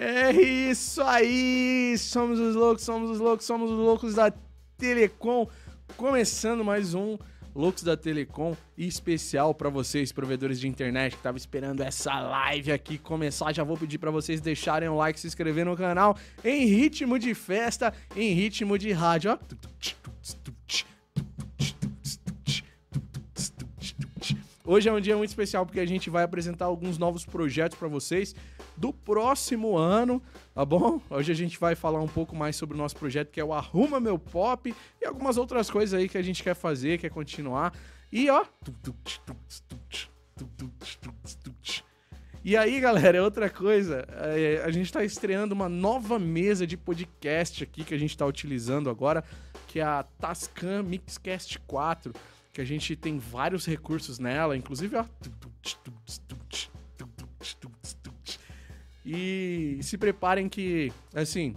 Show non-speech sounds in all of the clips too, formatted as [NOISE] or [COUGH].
É isso aí! Somos os loucos, somos os loucos, somos os loucos da Telecom. Começando mais um Loucos da Telecom especial para vocês, provedores de internet que estavam esperando essa live aqui começar. Já vou pedir para vocês deixarem um like, se inscrever no canal em ritmo de festa, em ritmo de rádio. Hoje é um dia muito especial porque a gente vai apresentar alguns novos projetos para vocês do próximo ano, tá bom? Hoje a gente vai falar um pouco mais sobre o nosso projeto que é o Arruma Meu Pop e algumas outras coisas aí que a gente quer fazer, quer continuar. E ó. E aí, galera, é outra coisa. É, a gente está estreando uma nova mesa de podcast aqui que a gente está utilizando agora, que é a Tascam Mixcast 4, que a gente tem vários recursos nela, inclusive, ó. E se preparem que, assim,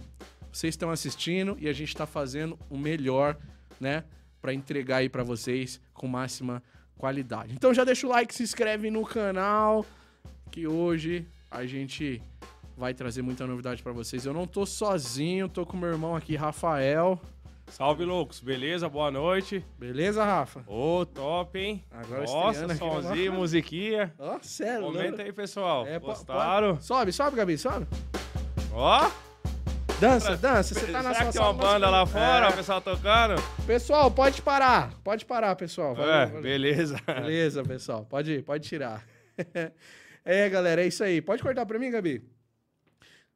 vocês estão assistindo e a gente está fazendo o melhor, né, para entregar aí para vocês com máxima qualidade. Então já deixa o like, se inscreve no canal, que hoje a gente vai trazer muita novidade para vocês. Eu não tô sozinho, tô com meu irmão aqui, Rafael. Salve, loucos. Beleza? Boa noite. Beleza, Rafa? Ô, oh, top, hein? Agora Nossa, somzinho, musiquinha. Ó, oh, sério. Comenta aí, pessoal. É, Gostaram? Sobe, sobe, Gabi, sobe. Ó. Oh. Dança, dança. Você tá na Será sua que tem uma banda lá fora, é. o pessoal tocando? Pessoal, pode parar. Pode parar, pessoal. Valeu, é, valeu. beleza. Beleza, pessoal. Pode, pode tirar. [LAUGHS] é, galera, é isso aí. Pode cortar pra mim, Gabi?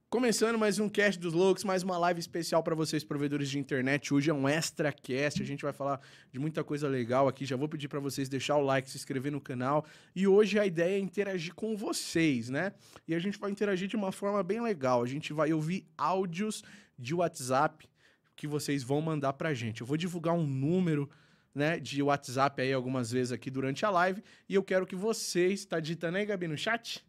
Começando mais um Cast dos Loucos, mais uma live especial para vocês, provedores de internet. Hoje é um extra cast, a gente vai falar de muita coisa legal aqui. Já vou pedir para vocês deixar o like, se inscrever no canal. E hoje a ideia é interagir com vocês, né? E a gente vai interagir de uma forma bem legal. A gente vai ouvir áudios de WhatsApp que vocês vão mandar pra gente. Eu vou divulgar um número né, de WhatsApp aí algumas vezes aqui durante a live e eu quero que vocês, tá digitando aí, Gabi, no chat?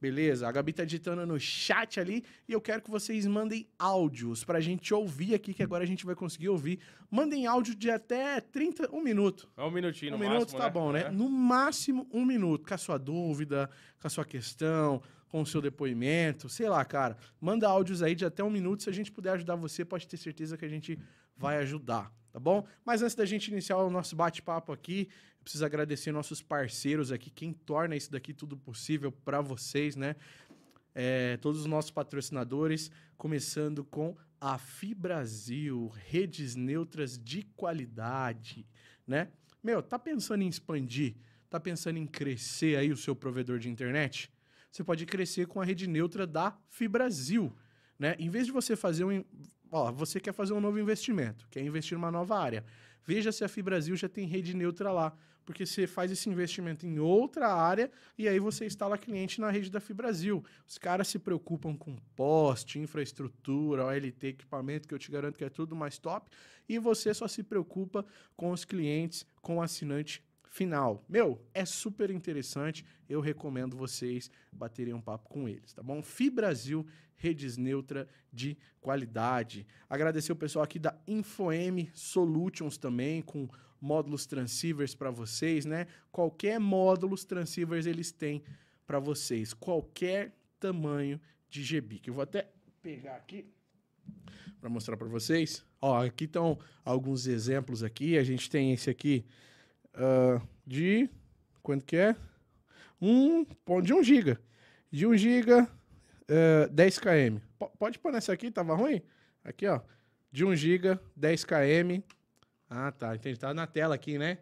Beleza? A Gabi tá digitando no chat ali e eu quero que vocês mandem áudios pra gente ouvir aqui, que agora a gente vai conseguir ouvir. Mandem áudio de até 30, um minuto. É um minutinho, um no minuto máximo, tá né? bom, né? É. No máximo um minuto, com a sua dúvida, com a sua questão, com o seu depoimento, sei lá, cara. Manda áudios aí de até um minuto. Se a gente puder ajudar você, pode ter certeza que a gente vai ajudar, tá bom? Mas antes da gente iniciar o nosso bate-papo aqui, eu preciso agradecer nossos parceiros aqui, quem torna isso daqui tudo possível para vocês, né? É, todos os nossos patrocinadores, começando com a Fibrasil, redes neutras de qualidade, né? Meu, tá pensando em expandir? Tá pensando em crescer aí o seu provedor de internet? Você pode crescer com a rede neutra da Fibrasil, né? Em vez de você fazer um, ó, você quer fazer um novo investimento, quer investir numa nova área, veja se a Fibrasil já tem rede neutra lá porque você faz esse investimento em outra área e aí você instala cliente na rede da Fibrasil. Os caras se preocupam com poste, infraestrutura, OLT, equipamento, que eu te garanto que é tudo mais top, e você só se preocupa com os clientes, com o assinante final. Meu, é super interessante, eu recomendo vocês baterem um papo com eles, tá bom? Fibrasil, redes neutra de qualidade. Agradecer o pessoal aqui da InfoM Solutions também, com módulos transceivers para vocês, né? Qualquer módulos transceivers eles têm para vocês, qualquer tamanho de GBIC. Eu vou até pegar aqui para mostrar para vocês. Ó, aqui estão alguns exemplos aqui. A gente tem esse aqui uh, de quanto que é? Um de 1 GB. De 1 GB, uh, 10 km. P pode pôr nessa aqui, tava ruim? Aqui, ó. De 1 GB, 10 km. Ah, tá. Entendi. Tá na tela aqui, né?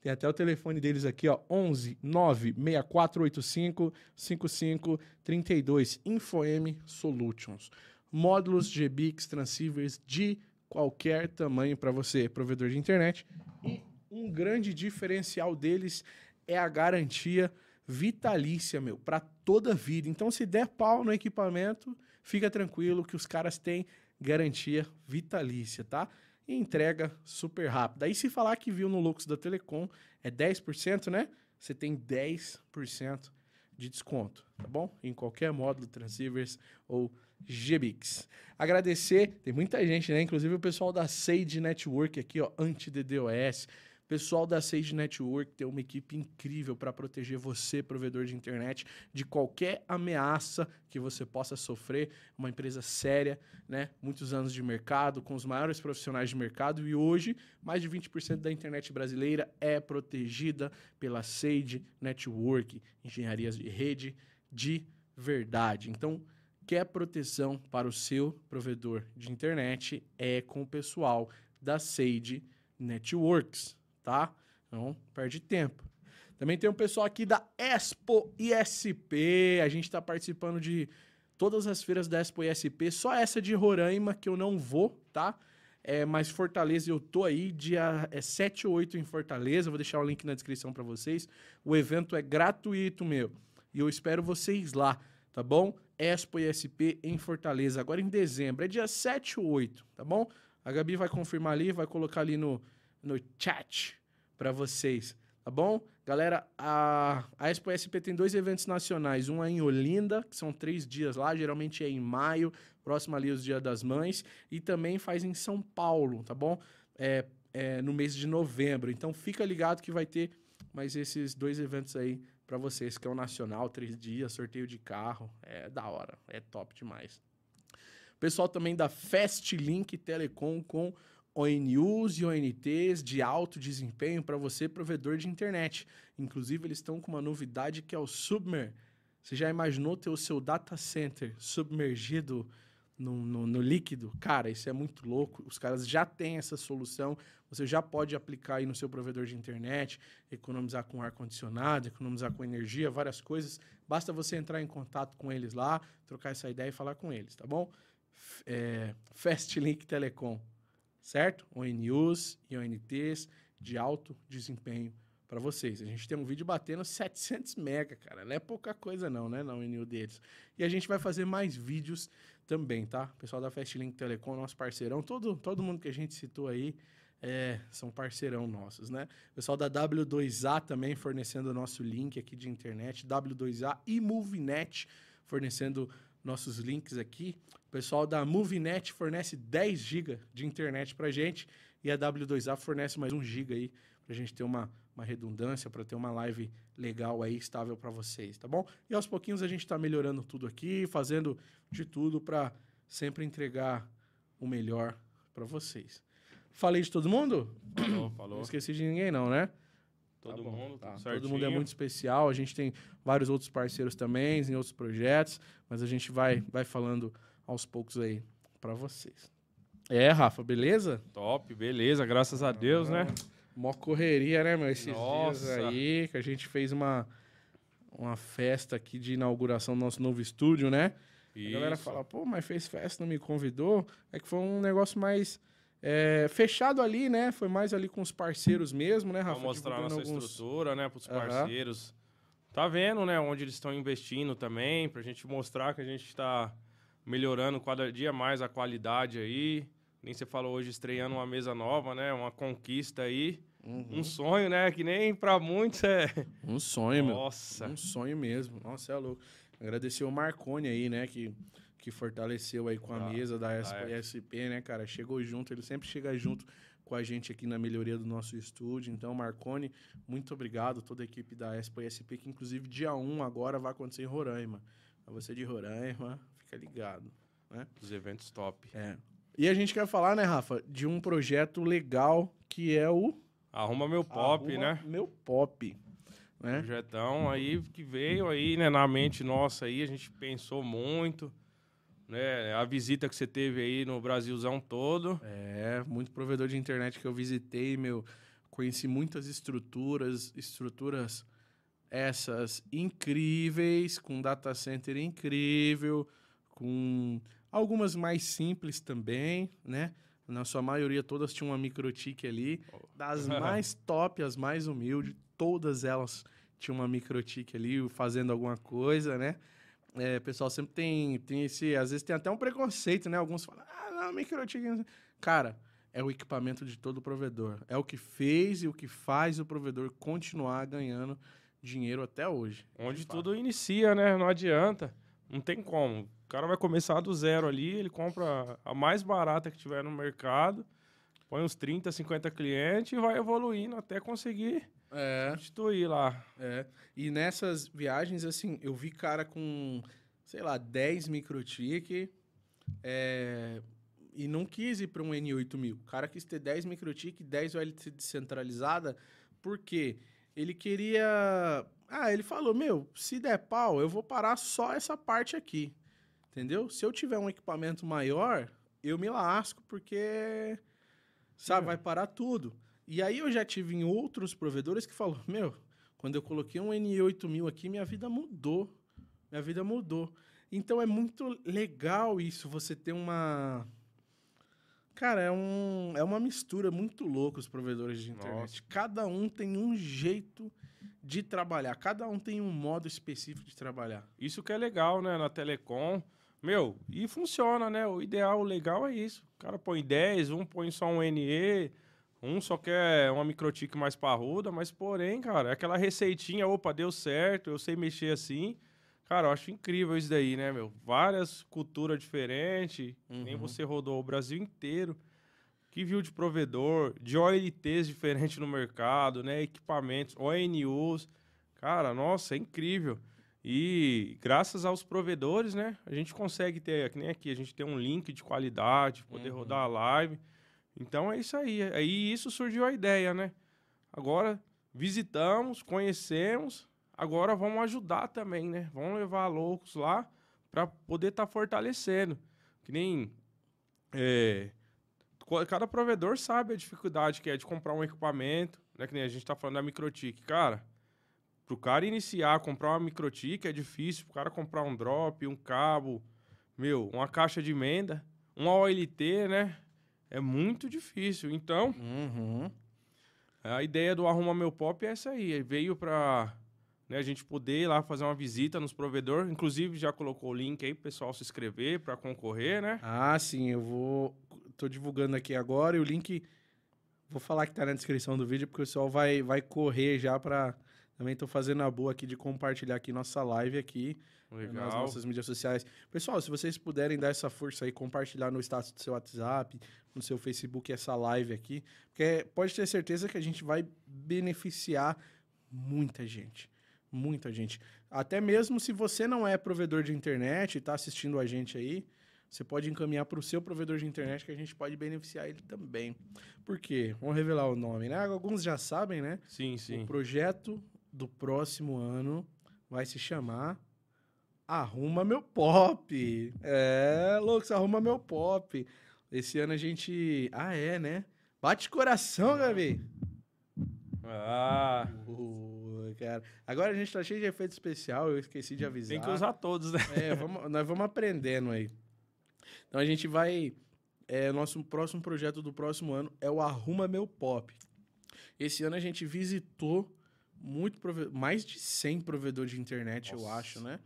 Tem até o telefone deles aqui, ó. 11 96485 5532. InfoM Solutions. Módulos GBIX transceivers de qualquer tamanho para você, provedor de internet. E um grande diferencial deles é a garantia vitalícia, meu, para toda a vida. Então, se der pau no equipamento, fica tranquilo que os caras têm garantia vitalícia, tá? e entrega super rápido. Aí se falar que viu no Lux da Telecom é 10%, né? Você tem 10% de desconto, tá bom? Em qualquer módulo, transceivers ou GBix. Agradecer, tem muita gente, né? Inclusive o pessoal da Sage Network aqui, ó, anti-DDoS. Pessoal da Sage Network tem uma equipe incrível para proteger você, provedor de internet, de qualquer ameaça que você possa sofrer. Uma empresa séria, né? Muitos anos de mercado, com os maiores profissionais de mercado e hoje mais de 20% da internet brasileira é protegida pela Sage Network, engenharias de rede de verdade. Então, quer proteção para o seu provedor de internet é com o pessoal da Sage Networks tá? Não perde tempo. Também tem um pessoal aqui da Expo ISP. A gente está participando de todas as feiras da Expo ISP. Só essa de Roraima que eu não vou, tá? É, mas Fortaleza eu tô aí, dia é 7 ou 8 em Fortaleza. Vou deixar o link na descrição para vocês. O evento é gratuito, meu. E eu espero vocês lá, tá bom? Expo ISP em Fortaleza, agora em dezembro. É dia 7 ou 8, tá bom? A Gabi vai confirmar ali, vai colocar ali no, no chat para vocês, tá bom? Galera, a, a Expo SP tem dois eventos nacionais, um é em Olinda, que são três dias lá, geralmente é em maio, próximo ali os Dia das Mães, e também faz em São Paulo, tá bom? É, é, no mês de novembro. Então fica ligado que vai ter mais esses dois eventos aí para vocês, que é o nacional, três dias, sorteio de carro, é da hora, é top demais. Pessoal também da Fast Link Telecom com ONUs e ONTs de alto desempenho para você, provedor de internet. Inclusive, eles estão com uma novidade que é o Submer. Você já imaginou ter o seu data center submergido no, no, no, líquido? Cara, isso é muito louco. Os caras já têm essa solução. Você já pode aplicar aí no seu provedor de internet, economizar com ar-condicionado, economizar com energia, várias coisas. Basta você entrar em contato com eles lá, trocar essa ideia e falar com eles, tá bom? É, Fastlink Telecom certo? ONUs e ONTs de alto desempenho para vocês. A gente tem um vídeo batendo 700 mega, cara. Não é pouca coisa não, né, na ONU deles. E a gente vai fazer mais vídeos também, tá? Pessoal da Fastlink Telecom, nosso parceirão, todo, todo mundo que a gente citou aí, é, são parceirão nossos, né? Pessoal da W2A também fornecendo o nosso link aqui de internet, W2A e Movenet fornecendo nossos links aqui. O pessoal da Movinet fornece 10 GB de internet para gente e a W2A fornece mais 1 GB aí para a gente ter uma, uma redundância, para ter uma live legal aí, estável para vocês, tá bom? E aos pouquinhos a gente está melhorando tudo aqui, fazendo de tudo para sempre entregar o melhor para vocês. Falei de todo mundo? Falou, falou. Não esqueci de ninguém não, né? Todo tá mundo, tá. Todo mundo é muito especial. A gente tem vários outros parceiros também em outros projetos, mas a gente vai, vai falando aos poucos aí para vocês. É, Rafa, beleza? Top, beleza, graças a Deus, né? Mó correria, né, meu? Esses Nossa. dias aí, que a gente fez uma, uma festa aqui de inauguração do nosso novo estúdio, né? Isso. A galera fala, pô, mas fez festa, não me convidou. É que foi um negócio mais é, fechado ali, né? Foi mais ali com os parceiros mesmo, né, Rafa? Pra mostrar nossa alguns... estrutura, né, pros parceiros. Uhum. Tá vendo, né, onde eles estão investindo também, pra gente mostrar que a gente está melhorando cada dia mais a qualidade aí. Nem você falou hoje estreando uma mesa nova, né? Uma conquista aí. Uhum. Um sonho, né? Que nem para muitos é. Um sonho, Nossa. meu. Um sonho mesmo. Nossa, é louco. Agradecer o Marcone aí, né? Que que fortaleceu aí com a ah, mesa da SP, né, cara? Chegou junto, ele sempre chega junto com a gente aqui na melhoria do nosso estúdio. Então, Marcone, muito obrigado, toda a equipe da SP, que inclusive dia 1 agora vai acontecer em Roraima. Pra você de Roraima, fica ligado, né? Os eventos top. É. E a gente quer falar, né, Rafa, de um projeto legal que é o... Arruma Meu Pop, Arruma né? Meu Pop. Né? Projetão aí que veio aí, né, na mente nossa aí, a gente pensou muito né? A visita que você teve aí no Brasilzão todo. É, muito provedor de internet que eu visitei, meu. Conheci muitas estruturas, estruturas essas incríveis, com data center incrível, com algumas mais simples também, né? Na sua maioria, todas tinham uma microtik ali. Das [LAUGHS] mais top, as mais humildes, todas elas tinham uma microtik ali fazendo alguma coisa, né? É, o pessoal sempre tem, tem esse. Às vezes tem até um preconceito, né? Alguns falam, ah, não, microtik. Cara, é o equipamento de todo provedor. É o que fez e o que faz o provedor continuar ganhando dinheiro até hoje. Onde tudo inicia, né? Não adianta. Não tem como. O cara vai começar do zero ali, ele compra a mais barata que tiver no mercado. põe uns 30, 50 clientes e vai evoluindo até conseguir É, substituir lá. é. E nessas viagens, assim, eu vi cara com, sei lá, 10 microtik é, e não quis ir para um N8000. O cara quis ter 10 microtik, 10 OLT descentralizada, porque ele queria... Ah, ele falou, meu, se der pau, eu vou parar só essa parte aqui. Entendeu? Se eu tiver um equipamento maior, eu me lasco, porque, sabe, vai parar tudo. E aí eu já tive em outros provedores que falou, meu, quando eu coloquei um N8000 aqui, minha vida mudou. Minha vida mudou. Então é muito legal isso, você ter uma... Cara, é, um, é uma mistura muito louca os provedores de internet. Nossa. Cada um tem um jeito de trabalhar. Cada um tem um modo específico de trabalhar. Isso que é legal, né, na Telecom. Meu, e funciona, né? O ideal, o legal é isso. O cara põe 10, um põe só um NE, um só quer uma microtique mais parruda, mas porém, cara, é aquela receitinha, opa, deu certo, eu sei mexer assim. Cara, eu acho incrível isso daí, né, meu? Várias culturas diferentes, nem Uhum. você rodou o Brasil inteiro. Que viu de provedor, de OLTs diferentes no mercado, né? Equipamentos, ONUs. Cara, nossa, é incrível. E graças aos provedores, né? A gente consegue ter, que nem aqui, a gente tem um link de qualidade, poder Uhum. rodar a live. Então é isso aí. Aí isso surgiu a ideia, né? Agora visitamos, conhecemos, agora vamos ajudar também, né? Vamos levar loucos lá para poder estar fortalecendo. Que nem é, cada provedor sabe a dificuldade que é de comprar um equipamento, né? Que nem a gente tá falando da microtik. Cara, pro cara iniciar, comprar uma microtik é difícil, pro cara comprar um drop, um cabo, meu, uma caixa de emenda, uma OLT, né? É muito difícil. Então, Uhum. a ideia do Arruma Meu Pop é essa aí. Veio pra né, a gente poder ir lá fazer uma visita nos provedores. Inclusive, já colocou o link aí pro pessoal se inscrever para concorrer, né? Ah, sim, eu vou. Tô divulgando aqui agora e o link. Vou falar que tá na descrição do vídeo, porque o pessoal vai, vai correr já pra. Também tô fazendo a boa aqui de compartilhar aqui nossa live aqui nas Legal. nossas mídias sociais. Pessoal, se vocês puderem dar essa força aí, compartilhar no status do seu WhatsApp, no seu Facebook essa live aqui, porque pode ter certeza que a gente vai beneficiar muita gente. Muita gente. Até mesmo se você não é provedor de internet e está assistindo a gente aí, você pode encaminhar para o seu provedor de internet que a gente pode beneficiar ele também. Por quê? Vamos revelar o nome, né? Alguns já sabem, né? Sim, sim. O projeto do próximo ano vai se chamar Arruma Meu Pop. É, loucos, Arruma Meu Pop. Esse ano a gente. Ah, é, né? Bate coração, Gabi. Ah, Uh, cara. Agora a gente tá cheio de efeito especial, eu esqueci de avisar. tem que usar todos, né? É, vamos- nós vamos aprendendo aí. Então a gente vai. É, nosso próximo projeto do próximo ano é o Arruma Meu Pop. Esse ano a gente visitou muito prove- mais de 100 provedores de internet, eu Nossa. acho, né?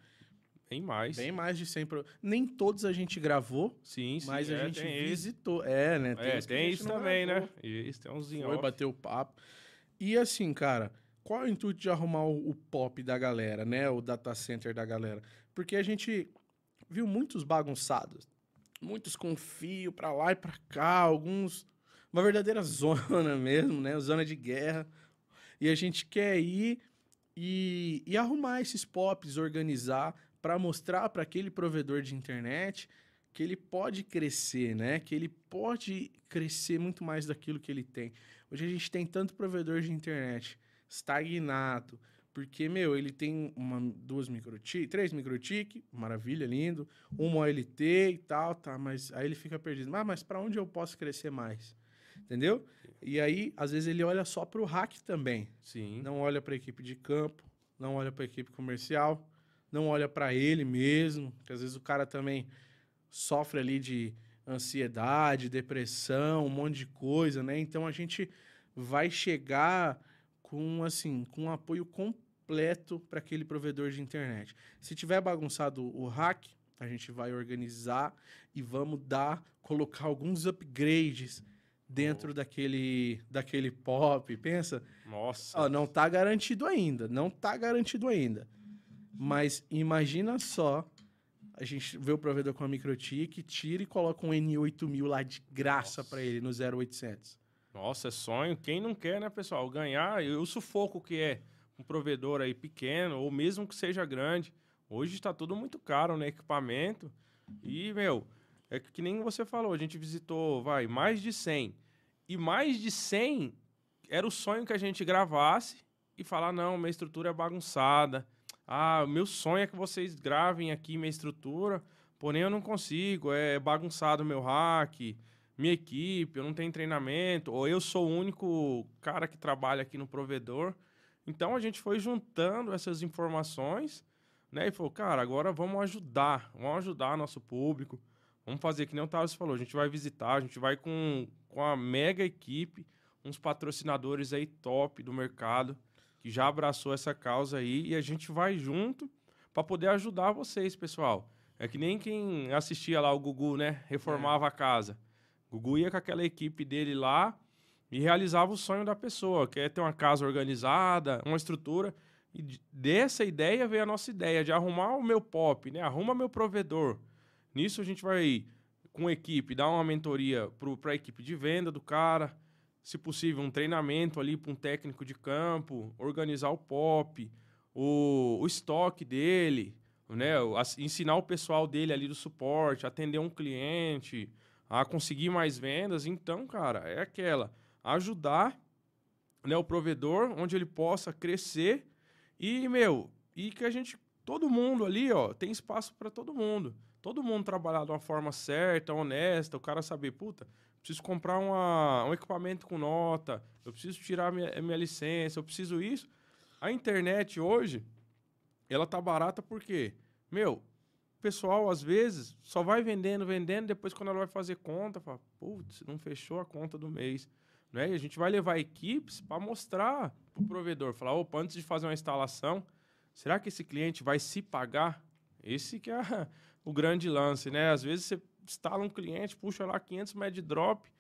Tem mais. Bem mais de 100. Pro... Nem todos a gente gravou, Sim, sim. mas é, a gente tem visitou. É, né? É, que a tem isso também, gravou. né? Isso, tem uns Foi bater o papo. E assim, cara, qual é o intuito de arrumar o, o pop da galera, né? O data center da galera? Porque a gente viu muitos bagunçados. Muitos com fio pra lá e pra cá, alguns. Uma verdadeira [LAUGHS] zona mesmo, né? Zona de guerra. E a gente quer ir e, e arrumar esses pops, organizar, para mostrar para aquele provedor de internet que ele pode crescer, né? Que ele pode crescer muito mais daquilo que ele tem. Hoje a gente tem tanto provedor de internet estagnado, porque, meu, ele tem uma, duas microtik, três microtik, maravilha, lindo, uma OLT e tal, tá, mas aí ele fica perdido. Ah, mas para onde eu posso crescer mais? Entendeu? E aí, às vezes, ele olha só para o hack também. Sim. Não olha para a equipe de campo, não olha para a equipe comercial, não olha para ele mesmo, que às vezes o cara também sofre ali de ansiedade, depressão, um monte de coisa, né? Então a gente vai chegar com assim, com um apoio completo para aquele provedor de internet. Se tiver bagunçado o hack, a gente vai organizar e vamos dar, colocar alguns upgrades dentro daquele daquele pop. Pensa, Nossa. Ó, não tá garantido ainda, não tá garantido ainda. Mas imagina só a gente vê o provedor com a microtik, tira e coloca um N8000 lá de graça para ele no 0800. Nossa, é sonho. Quem não quer, né, pessoal? Ganhar. O sufoco que é um provedor aí pequeno, ou mesmo que seja grande. Hoje está tudo muito caro, né? Equipamento. E, meu, é que nem você falou, a gente visitou, vai, mais de 100. E mais de 100 era o sonho que a gente gravasse e falar, não, minha estrutura é bagunçada. Ah, meu sonho é que vocês gravem aqui minha estrutura, porém eu não consigo, é bagunçado meu hack, minha equipe, eu não tenho treinamento, ou eu sou o único cara que trabalha aqui no provedor. Então a gente foi juntando essas informações, né? E falou, cara, agora vamos ajudar, vamos ajudar nosso público. Vamos fazer que nem o Thales falou, a gente vai visitar, a gente vai com, com a mega equipe, uns patrocinadores aí top do mercado, que já abraçou essa causa aí, e a gente vai junto para poder ajudar vocês, pessoal. É que nem quem assistia lá o Gugu, né? Reformava é. a casa. Gugu ia com aquela equipe dele lá e realizava o sonho da pessoa, que é ter uma casa organizada, uma estrutura. E dessa ideia veio a nossa ideia de arrumar o meu pop, né? Arruma meu provedor. Nisso a gente vai, com a equipe, dar uma mentoria para a equipe de venda do cara, se possível, um treinamento ali para um técnico de campo, organizar o pop, o, o estoque dele, né? ensinar o pessoal dele ali do suporte, atender um cliente, a conseguir mais vendas. Então, cara, é aquela ajudar né, o provedor onde ele possa crescer e, meu, e que a gente, todo mundo ali, ó, tem espaço para todo mundo. Todo mundo trabalhar de uma forma certa, honesta, o cara saber, puta, preciso comprar uma, um equipamento com nota, eu preciso tirar minha, minha licença, eu preciso isso. A internet hoje, ela tá barata porque, meu, o pessoal, às vezes, só vai vendendo, vendendo, depois quando ela vai fazer conta, fala, putz, não fechou a conta do mês. Né? E a gente vai levar equipes para mostrar para o provedor, falar, opa, antes de fazer uma instalação, será que esse cliente vai se pagar? Esse que é o grande lance, né? Às vezes você instala um cliente, puxa lá 500 MB drop,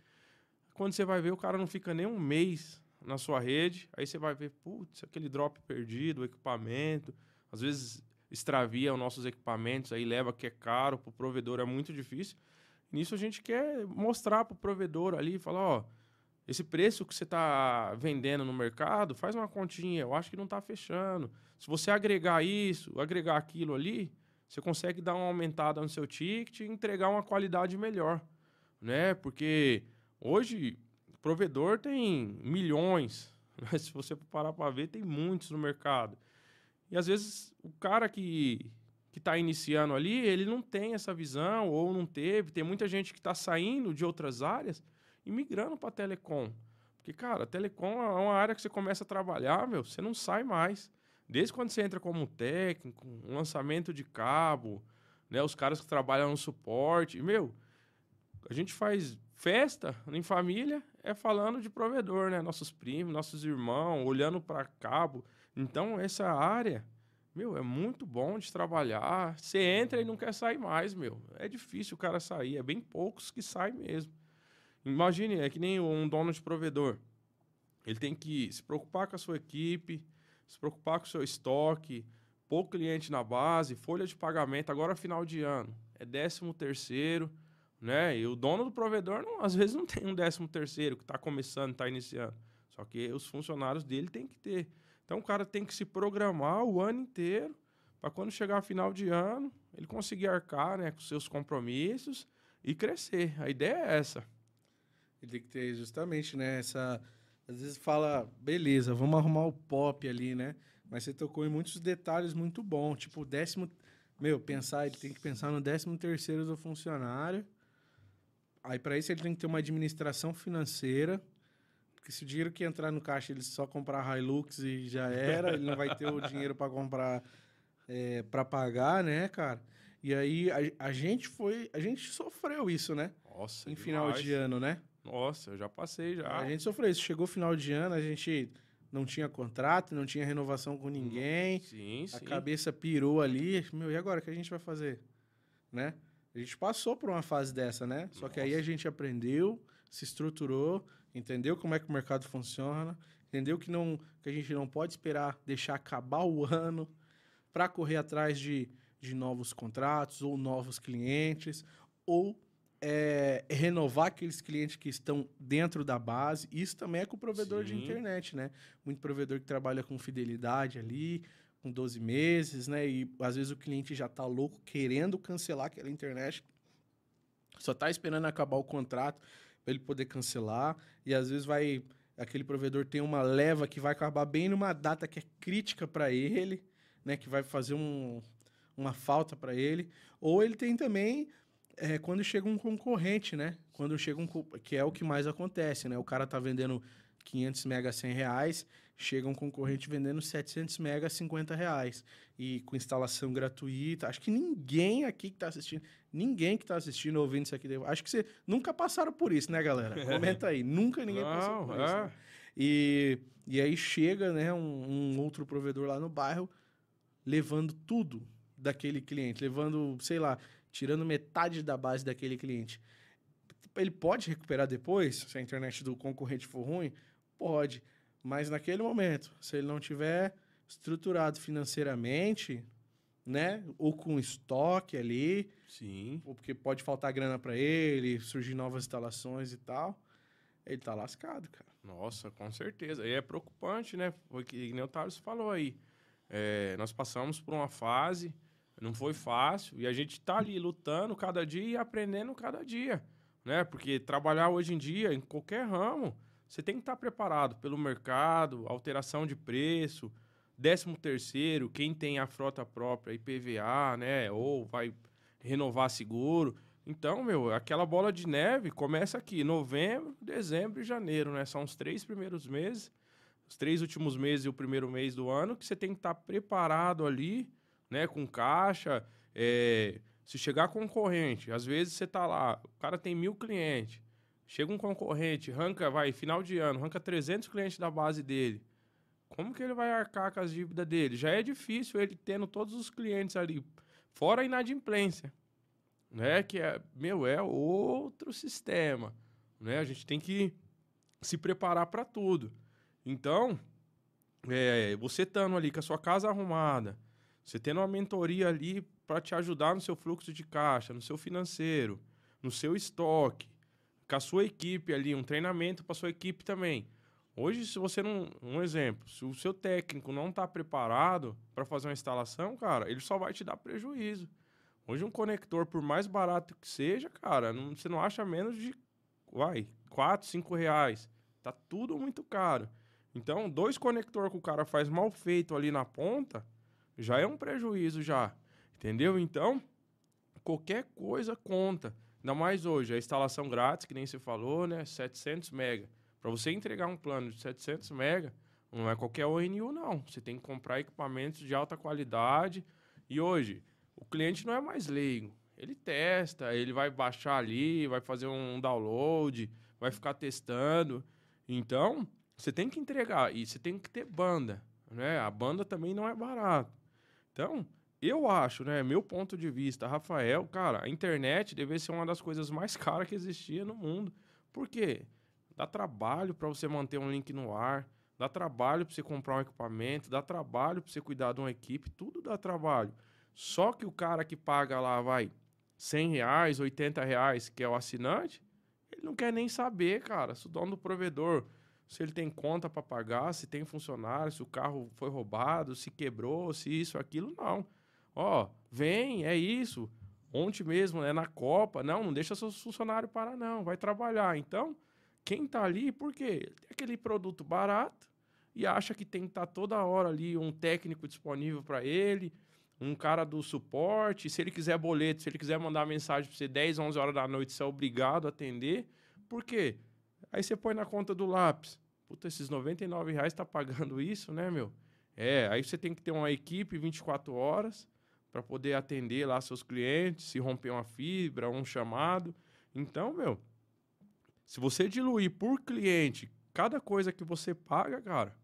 quando você vai ver, o cara não fica nem um mês na sua rede, aí você vai ver, putz, aquele drop perdido, o equipamento, às vezes extravia os nossos equipamentos, aí leva que é caro, para o provedor é muito difícil. Nisso a gente quer mostrar para o provedor ali, falar, ó, esse preço que você está vendendo no mercado, faz uma continha, eu acho que não está fechando. Se você agregar isso, agregar aquilo ali, você consegue dar uma aumentada no seu ticket e entregar uma qualidade melhor, né? Porque hoje o provedor tem milhões, [LAUGHS] mas se você parar para ver, tem muitos no mercado. E às vezes o cara que que está iniciando ali, ele não tem essa visão ou não teve. Tem muita gente que está saindo de outras áreas e migrando para telecom. Porque, cara, telecom é uma área que você começa a trabalhar, meu, você não sai mais. Desde quando você entra como técnico, um lançamento de cabo, né, os caras que trabalham no suporte. Meu, a gente faz festa em família é falando de provedor, né? Nossos primos, nossos irmãos, olhando para cabo. Então, essa área, meu, é muito bom de trabalhar. Você entra e não quer sair mais, meu. É difícil o cara sair, é bem poucos que saem mesmo. Imagine, é que nem um dono de provedor. Ele tem que se preocupar com a sua equipe, se preocupar com o seu estoque, pôr cliente na base, folha de pagamento, agora final de ano, é décimo terceiro, né? E o dono do provedor, não, às vezes, não tem um décimo terceiro que está começando, está iniciando. Só que os funcionários dele têm que ter. Então o cara tem que se programar o ano inteiro para quando chegar final de ano, ele conseguir arcar né, com seus compromissos e crescer. A ideia é essa. Ele tem que ter justamente né, essa. Às vezes fala, beleza, vamos arrumar o pop ali, né? Mas você tocou em muitos detalhes muito bons. Tipo, o décimo. Meu, pensar, ele tem que pensar no décimo terceiro do funcionário. Aí, para isso, ele tem que ter uma administração financeira porque se o dinheiro que entrar no caixa ele só comprar Hilux e já era, ele não vai ter o [LAUGHS] dinheiro para comprar, é, para pagar, né, cara? E aí a, a, gente foi, a gente sofreu isso, né? Nossa, em demais. final de ano, né? Nossa, eu já passei já. A gente sofreu isso. Chegou final de ano, a gente não tinha contrato, não tinha renovação com ninguém. Sim, a sim. cabeça pirou ali. Meu, e agora o que a gente vai fazer? Né? A gente passou por uma fase dessa, né? Só Nossa. que aí a gente aprendeu, se estruturou entendeu como é que o mercado funciona, entendeu que, não, que a gente não pode esperar deixar acabar o ano para correr atrás de de novos contratos ou novos clientes, ou é, renovar aqueles clientes que estão dentro da base. Isso também é com o provedor Sim. de internet, né? Muito provedor que trabalha com fidelidade ali, com 12 meses, né? E às vezes o cliente já está louco, querendo cancelar aquela internet, só está esperando acabar o contrato para ele poder cancelar. E às vezes vai. Aquele provedor tem uma leva que vai acabar bem numa data que é crítica para ele, né? Que vai fazer um, uma falta para ele. Ou ele tem também é, quando chega um concorrente, né? Quando chega um. Que é o que mais acontece, né? O cara tá vendendo 500 mega 100 reais, chega um concorrente vendendo 700 mega 50 reais. E com instalação gratuita. Acho que ninguém aqui que está assistindo, ninguém que está assistindo ou ouvindo isso aqui, acho que você nunca passaram por isso, né, galera? [LAUGHS] Comenta aí. nunca ninguém Não, passou por é. isso. Né? E, e aí chega, né, um, um outro provedor lá no bairro levando tudo daquele cliente, levando, sei lá, tirando metade da base daquele cliente. Ele pode recuperar depois, se a internet do concorrente for ruim? Pode. Mas naquele momento, se ele não tiver estruturado financeiramente, né? Ou com estoque ali. Sim. Ou porque pode faltar grana para ele, surgir novas instalações e tal. Ele tá lascado, cara. Nossa, com certeza. E é preocupante, né? Foi que nem o Thales falou aí. É, nós passamos por uma fase, não foi fácil, e a gente tá ali lutando cada dia e aprendendo cada dia, né? Porque trabalhar hoje em dia, em qualquer ramo, você tem que estar preparado pelo mercado, alteração de preço, décimo terceiro, quem tem a frota própria, IPVA, né? Ou vai renovar seguro. Então, meu, aquela bola de neve começa aqui, novembro, dezembro e janeiro, né? São os três primeiros meses, os três últimos meses e o primeiro mês do ano, que você tem que estar preparado ali, né? Com caixa, é... se chegar concorrente, às vezes você tá lá, o cara tem mil clientes, Chega um concorrente, arranca, vai, final de ano, arranca 300 clientes da base dele. Como que ele vai arcar com as dívidas dele? Já é difícil ele tendo todos os clientes ali, fora a inadimplência, né? Que é, meu, é outro sistema, né? A gente tem que se preparar para tudo. Então, é, você estando ali com a sua casa arrumada, você tendo uma mentoria ali para te ajudar no seu fluxo de caixa, no seu financeiro, no seu estoque, com a sua equipe ali, um treinamento para sua equipe também. Hoje, se você não. Um exemplo, se o seu técnico não está preparado para fazer uma instalação, cara, ele só vai te dar prejuízo. Hoje, um conector, por mais barato que seja, cara, não, você não acha menos de. Vai, 4, 5 reais. Tá tudo muito caro. Então, dois conectores que o cara faz mal feito ali na ponta, já é um prejuízo já. Entendeu? Então, qualquer coisa conta. Ainda mais hoje, a instalação grátis, que nem você falou, né? 700 mega. Para você entregar um plano de 700 mega, não é qualquer ONU, não. Você tem que comprar equipamentos de alta qualidade. E hoje, o cliente não é mais leigo. Ele testa, ele vai baixar ali, vai fazer um download, vai ficar testando. Então, você tem que entregar. E você tem que ter banda. Né? A banda também não é barato. Então, eu acho, né? Meu ponto de vista, Rafael, cara, a internet deve ser uma das coisas mais [LAUGHS] caras que existia no mundo. Por quê? Dá trabalho para você manter um link no ar, dá trabalho para você comprar um equipamento, dá trabalho para você cuidar de uma equipe, tudo dá trabalho. Só que o cara que paga lá, vai, 100 reais, 80 reais, que é o assinante, ele não quer nem saber, cara, se o dono do provedor, se ele tem conta para pagar, se tem funcionário, se o carro foi roubado, se quebrou, se isso, aquilo, não. Ó, vem, é isso. Ontem mesmo, é na Copa. Não, não deixa seus funcionários parar, não. Vai trabalhar. Então, quem tá ali, por quê? Tem aquele produto barato e acha que tem que estar tá toda hora ali um técnico disponível para ele, um cara do suporte. Se ele quiser boleto, se ele quiser mandar mensagem para você 10, 11 horas da noite, você é obrigado a atender. Por quê? Aí você põe na conta do lápis. Puta, esses 99 reais tá pagando [LAUGHS] isso, né, meu? É, aí você tem que ter uma equipe 24 horas para poder atender lá seus clientes, se romper uma fibra, um chamado. Então, meu, se você diluir por cliente cada coisa que você paga, cara,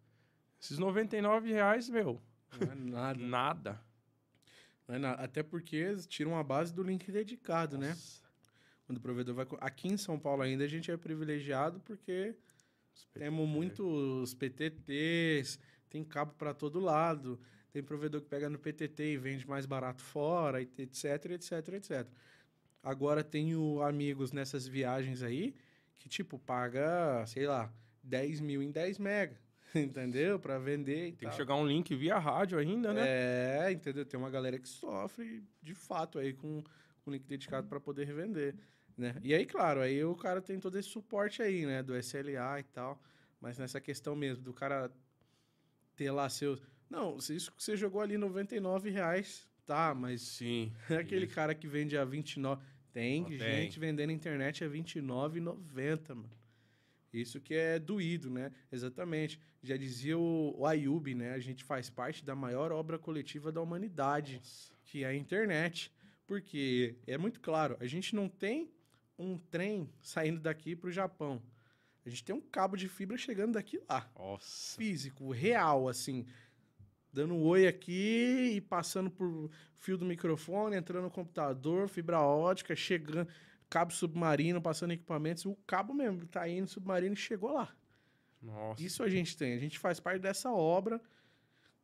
esses 99 reais, meu, não é nada. [LAUGHS] nada. Não é nada. Até porque tiram a base do link dedicado, né? Nossa. né? Quando o provedor vai. Aqui em São Paulo ainda a gente é privilegiado porque temos muitos PTTs, tem cabo para todo lado tem provedor que pega no PTT e vende mais barato fora, etc, etc, etc. Agora tenho amigos nessas viagens aí que, tipo, paga, sei lá, 10 mil em 10 mega, [LAUGHS] entendeu? Para vender e Tem tal. que chegar um link via rádio ainda, né? É, entendeu? Tem uma galera que sofre de fato aí com, com link dedicado para poder revender, né? E aí, claro, aí o cara tem todo esse suporte aí, né? Do SLA e tal. Mas nessa questão mesmo, do cara ter lá seus. Não, isso que você jogou ali 99 reais, tá, mas Sim. [LAUGHS] aquele cara que vende a 29. Tem Não, tem. gente vendendo internet a R$29,90, mano. Isso que é doído, né? Exatamente. Já dizia o, o Ayub, né? A gente faz parte da maior obra coletiva da humanidade, que é a internet. Porque é muito claro, a gente não tem um trem saindo daqui para o Japão. A gente tem um cabo de fibra chegando daqui lá Nossa. físico, real, assim. Dando um oi aqui e passando por fio do microfone, entrando no computador, fibra ótica, chegando, cabo submarino, passando equipamentos. O cabo mesmo tá indo submarino e chegou lá. Nossa. Isso a gente tem. A gente faz parte dessa obra,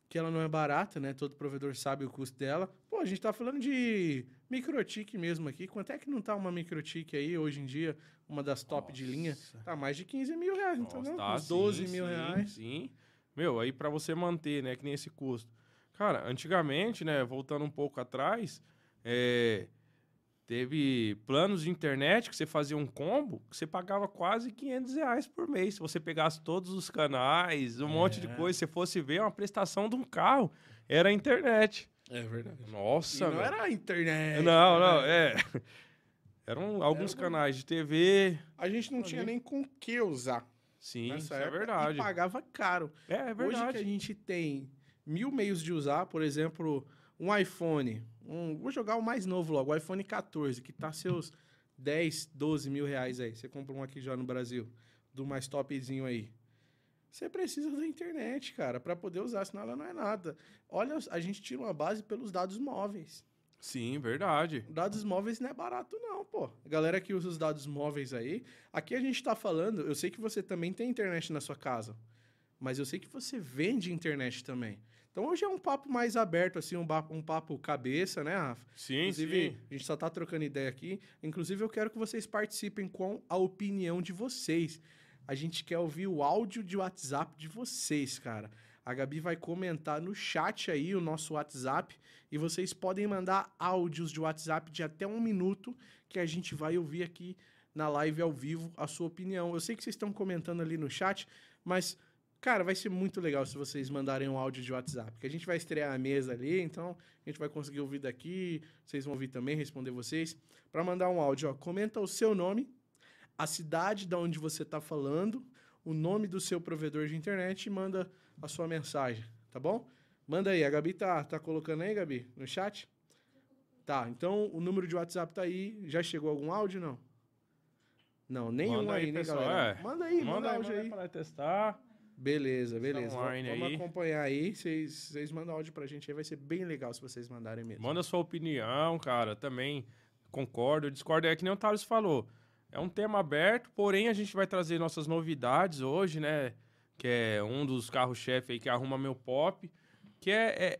que ela não é barata, né? Todo provedor sabe o custo dela. A gente tá falando de microtique mesmo aqui. Quanto é que não tá uma microtique aí hoje em dia? Uma das top de linha? Nossa. Tá mais de 15 mil reais, Nossa, então, tá, Uns 12 sim, mil sim, reais. Sim. Meu, aí pra você manter, né, que nem esse custo. Cara, antigamente, né, voltando um pouco atrás, é, teve planos de internet que você fazia um combo que você pagava quase 500 reais por mês. Se você pegasse todos os canais, um monte de É. coisa, se fosse ver uma prestação de um carro, era a internet. É verdade. Nossa, E não velho. era a internet. Não, né? não, é. [LAUGHS] Eram alguns Era canais de TV. A gente não tinha nem com o que usar. Sim, isso é época, verdade. E pagava caro. É, é Hoje verdade. que a gente tem mil meios de usar, por exemplo, um iPhone. Um, vou jogar o mais novo logo, o iPhone 14, que tá seus 10, 12 mil reais aí. Você compra um aqui já no Brasil, do mais topzinho aí. Você precisa da internet, cara, para poder usar, senão ela não é nada. Olha, a gente tira uma base pelos dados móveis. Sim, verdade. Dados móveis não é barato, não, pô. A galera que usa os dados móveis aí. Aqui a gente tá falando, eu sei que você também tem internet na sua casa. Mas eu sei que você vende internet também. Então hoje é um papo mais aberto, assim, um, um papo cabeça, né, Rafa? Sim, Inclusive, sim. a gente só tá trocando ideia aqui. Inclusive, eu quero que vocês participem com a opinião de vocês. A gente quer ouvir o áudio de WhatsApp de vocês, cara. A Gabi vai comentar no chat aí o nosso WhatsApp e vocês podem mandar áudios de WhatsApp de até um minuto que a gente vai ouvir aqui na live ao vivo a sua opinião. Eu sei que vocês estão comentando ali no chat, mas Cara, vai ser muito legal se vocês mandarem um áudio de WhatsApp, porque a gente vai estrear a mesa ali, então a gente vai conseguir ouvir daqui, vocês vão ouvir também, responder vocês. Para mandar um áudio, ó, comenta o seu nome, a cidade da onde você está falando, o nome do seu provedor de internet e manda a sua mensagem, tá bom? Manda aí, a Gabi tá, tá colocando aí, Gabi, no chat? Tá, então o número de WhatsApp tá aí. Já chegou algum áudio, não? Não, nenhum Manda aí, aí, né, pessoal, galera? é. Manda aí, manda, Manda aí, áudio manda aí. para testar. Beleza, beleza. online Vamos aí. acompanhar aí. Vocês vocês mandam áudio pra gente aí, vai ser bem legal se vocês mandarem mesmo. Manda sua opinião, cara. Também concordo, discordo. É que nem o Thales falou. É um tema aberto, porém a gente vai trazer nossas novidades hoje, né? Que é um dos carros-chefe aí que arruma meu pop. Que é, é-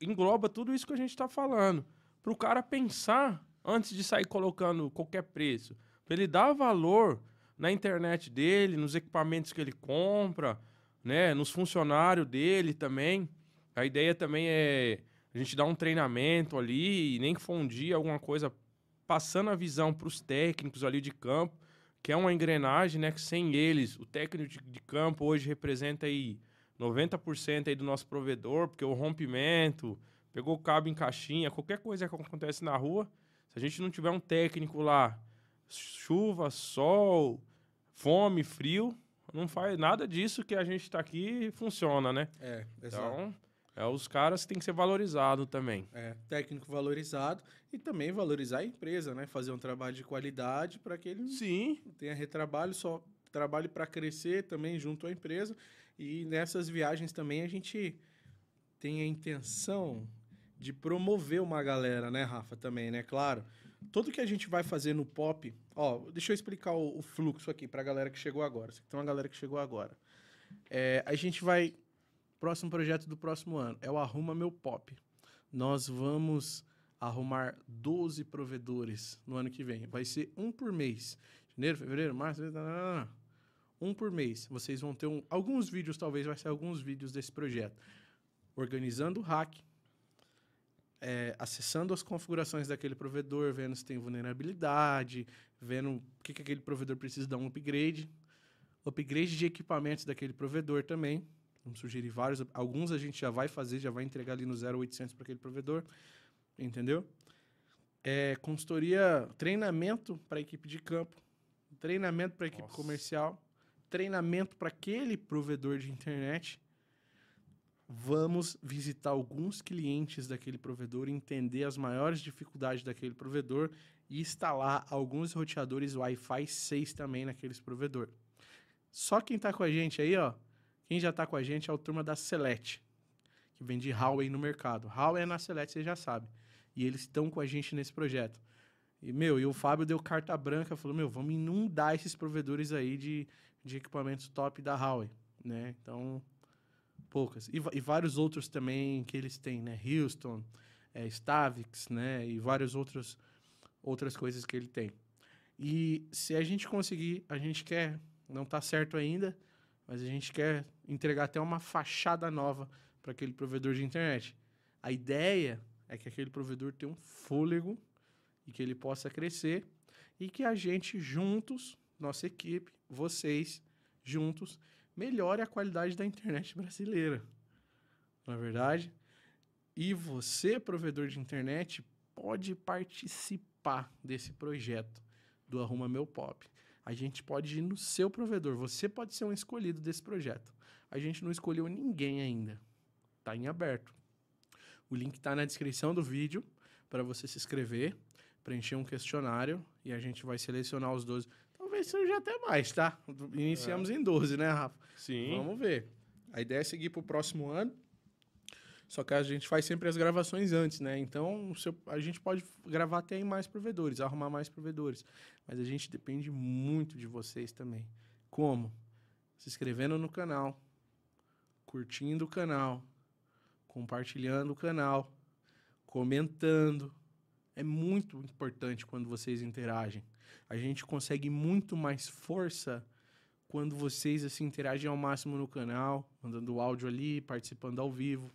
engloba tudo isso que a gente tá falando. Pro cara pensar antes de sair colocando qualquer preço. Pra ele dar valor na internet dele, nos equipamentos que ele compra, né? Nos funcionários dele também. A ideia também é a gente dar um treinamento ali, e nem que for um dia, alguma coisa, passando a visão para os técnicos ali de campo, que é uma engrenagem, né? Que sem eles, o técnico de, de campo hoje representa aí 90% aí do nosso provedor, porque o rompimento, pegou o cabo em caixinha, qualquer coisa que acontece na rua, se a gente não tiver um técnico lá, chuva, sol, fome, frio, não faz nada disso que a gente está aqui funciona, né? É, exato. Então, é os caras que tem que ser valorizado também. É, técnico valorizado e também valorizar a empresa, né? Fazer um trabalho de qualidade para que ele Sim. tenha retrabalho, só trabalhe para crescer também junto à empresa. E nessas viagens também a gente tem a intenção de promover uma galera, né, Rafa, também, né? Claro. Tudo que a gente vai fazer no pop, ó, deixa eu explicar o, o fluxo aqui para a galera que chegou agora. Tem uma galera que chegou agora. É, a gente vai Próximo projeto do próximo ano é o Arruma Meu Pop. Nós vamos arrumar 12 provedores no ano que vem. Vai ser um por mês. Janeiro, fevereiro, março, um por mês. Vocês vão ter um, alguns vídeos, talvez vai ser alguns vídeos desse projeto. Organizando o hack, é, acessando as configurações daquele provedor, vendo se tem vulnerabilidade, vendo o que, que aquele provedor precisa dar um upgrade. Upgrade de equipamentos daquele provedor também. Vamos sugerir vários. Alguns a gente já vai fazer, já vai entregar ali no 0800 para aquele provedor. Entendeu? É, consultoria, treinamento para a equipe de campo, treinamento para a equipe Nossa. comercial, treinamento para aquele provedor de internet. Vamos visitar alguns clientes daquele provedor, entender as maiores dificuldades daquele provedor e instalar alguns roteadores Wi-Fi 6 também naqueles provedor. Só quem está com a gente aí, ó, quem já está com a gente é o turma da Select, que vende Huawei no mercado. Huawei é na Select, você já sabe. E eles estão com a gente nesse projeto. E, meu, e o Fábio deu carta branca, falou, meu, vamos inundar esses provedores aí de, de equipamentos top da Huawei, né? Então, poucas. E, e vários outros também que eles têm, né? Houston, é, Stavix, né? E várias outras, outras coisas que ele tem. E se a gente conseguir, a gente quer, não está certo ainda, mas a gente quer entregar até uma fachada nova para aquele provedor de internet. A ideia é que aquele provedor tenha um fôlego e que ele possa crescer e que a gente juntos, nossa equipe, vocês juntos, melhore a qualidade da internet brasileira. Não é verdade? E você, provedor de internet, pode participar desse projeto do Arruma Meu Pop. A gente pode ir no seu provedor. Você pode ser um escolhido desse projeto. A gente não escolheu ninguém ainda. Está em aberto. O link está na descrição do vídeo para você se inscrever, preencher um questionário e a gente vai selecionar os 12. Talvez seja até mais, tá? Iniciamos é. em 12, né, Rafa? Sim. Vamos ver. A ideia é seguir para o próximo ano. Só que a gente faz sempre as gravações antes, né? Então, a gente pode gravar até em mais provedores, arrumar mais provedores. Mas a gente depende muito de vocês também. Como? Se inscrevendo no canal, curtindo o canal, compartilhando o canal, comentando. É muito importante quando vocês interagem. A gente consegue muito mais força quando vocês assim interagem ao máximo no canal, mandando áudio ali, participando ao vivo.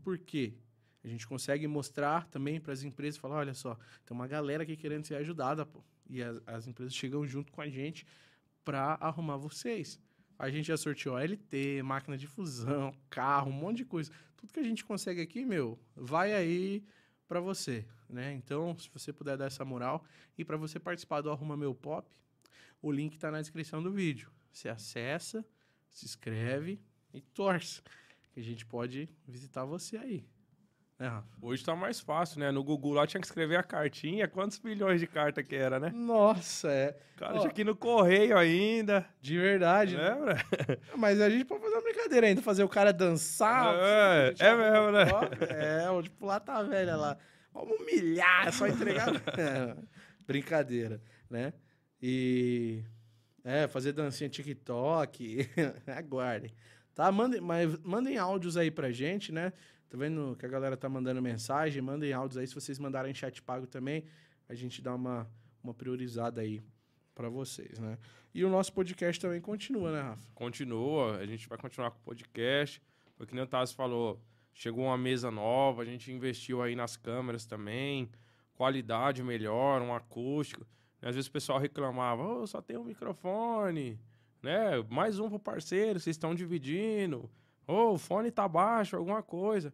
Por quê? A gente consegue mostrar também para as empresas, falar, olha só, tem uma galera aqui querendo ser ajudada, pô. E as, as empresas chegam junto com a gente para arrumar vocês. A gente já sorteou LT, máquina de fusão, carro, um monte de coisa. Tudo que a gente consegue aqui, meu, vai aí para você, né? Então, se você puder dar essa moral e para você participar do Arruma Meu Pop, o link está na descrição do vídeo. Você acessa, se inscreve e torce que a gente pode visitar você aí. Rafa? Hoje tá mais fácil, né? No Google lá tinha que escrever a cartinha. Quantos milhões de carta que era, né? Nossa, é. Cara, tinha que ir no correio ainda. De verdade. Né? Lembra? [LAUGHS] Mas a gente pode fazer uma brincadeira ainda, fazer o cara dançar. É, é mesmo, né? É, tipo lá tá velha lá. Vamos humilhar, é só entregar. [LAUGHS] é, brincadeira, né? E. É, fazer dancinha TikTok. [LAUGHS] Aguardem. Tá? Mandem, mas mandem áudios aí pra gente, né? Tá vendo que a galera tá mandando mensagem? Mandem áudios aí. Se vocês mandarem chat pago também, a gente dá uma, uma priorizada aí para vocês, né? E o nosso podcast também continua, né, Rafa? Continua. A gente vai continuar com o podcast. Porque nem o Tassi falou, chegou uma mesa nova, a gente investiu aí nas câmeras também, qualidade melhor, um acústico. Às vezes o pessoal reclamava, oh, só tem um microfone, né? Mais um pro parceiro, vocês estão dividindo oh, o fone tá baixo, alguma coisa.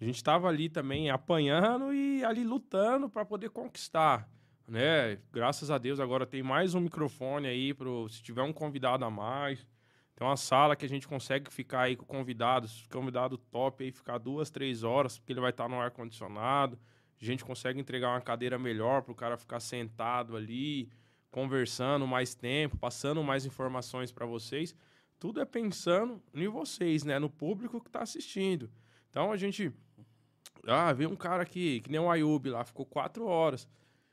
A gente estava ali também apanhando e ali lutando para poder conquistar, né? Graças a Deus agora tem mais um microfone aí pro se tiver um convidado a mais. Tem uma sala que a gente consegue ficar aí com convidados, convidado top aí ficar duas, três horas, porque ele vai estar tá no ar condicionado. A gente consegue entregar uma cadeira melhor para o cara ficar sentado ali, conversando mais tempo, passando mais informações para vocês tudo é pensando em vocês, né? No público que está assistindo. Então a gente. Ah, veio um cara aqui, que nem o Ayub lá, ficou quatro horas.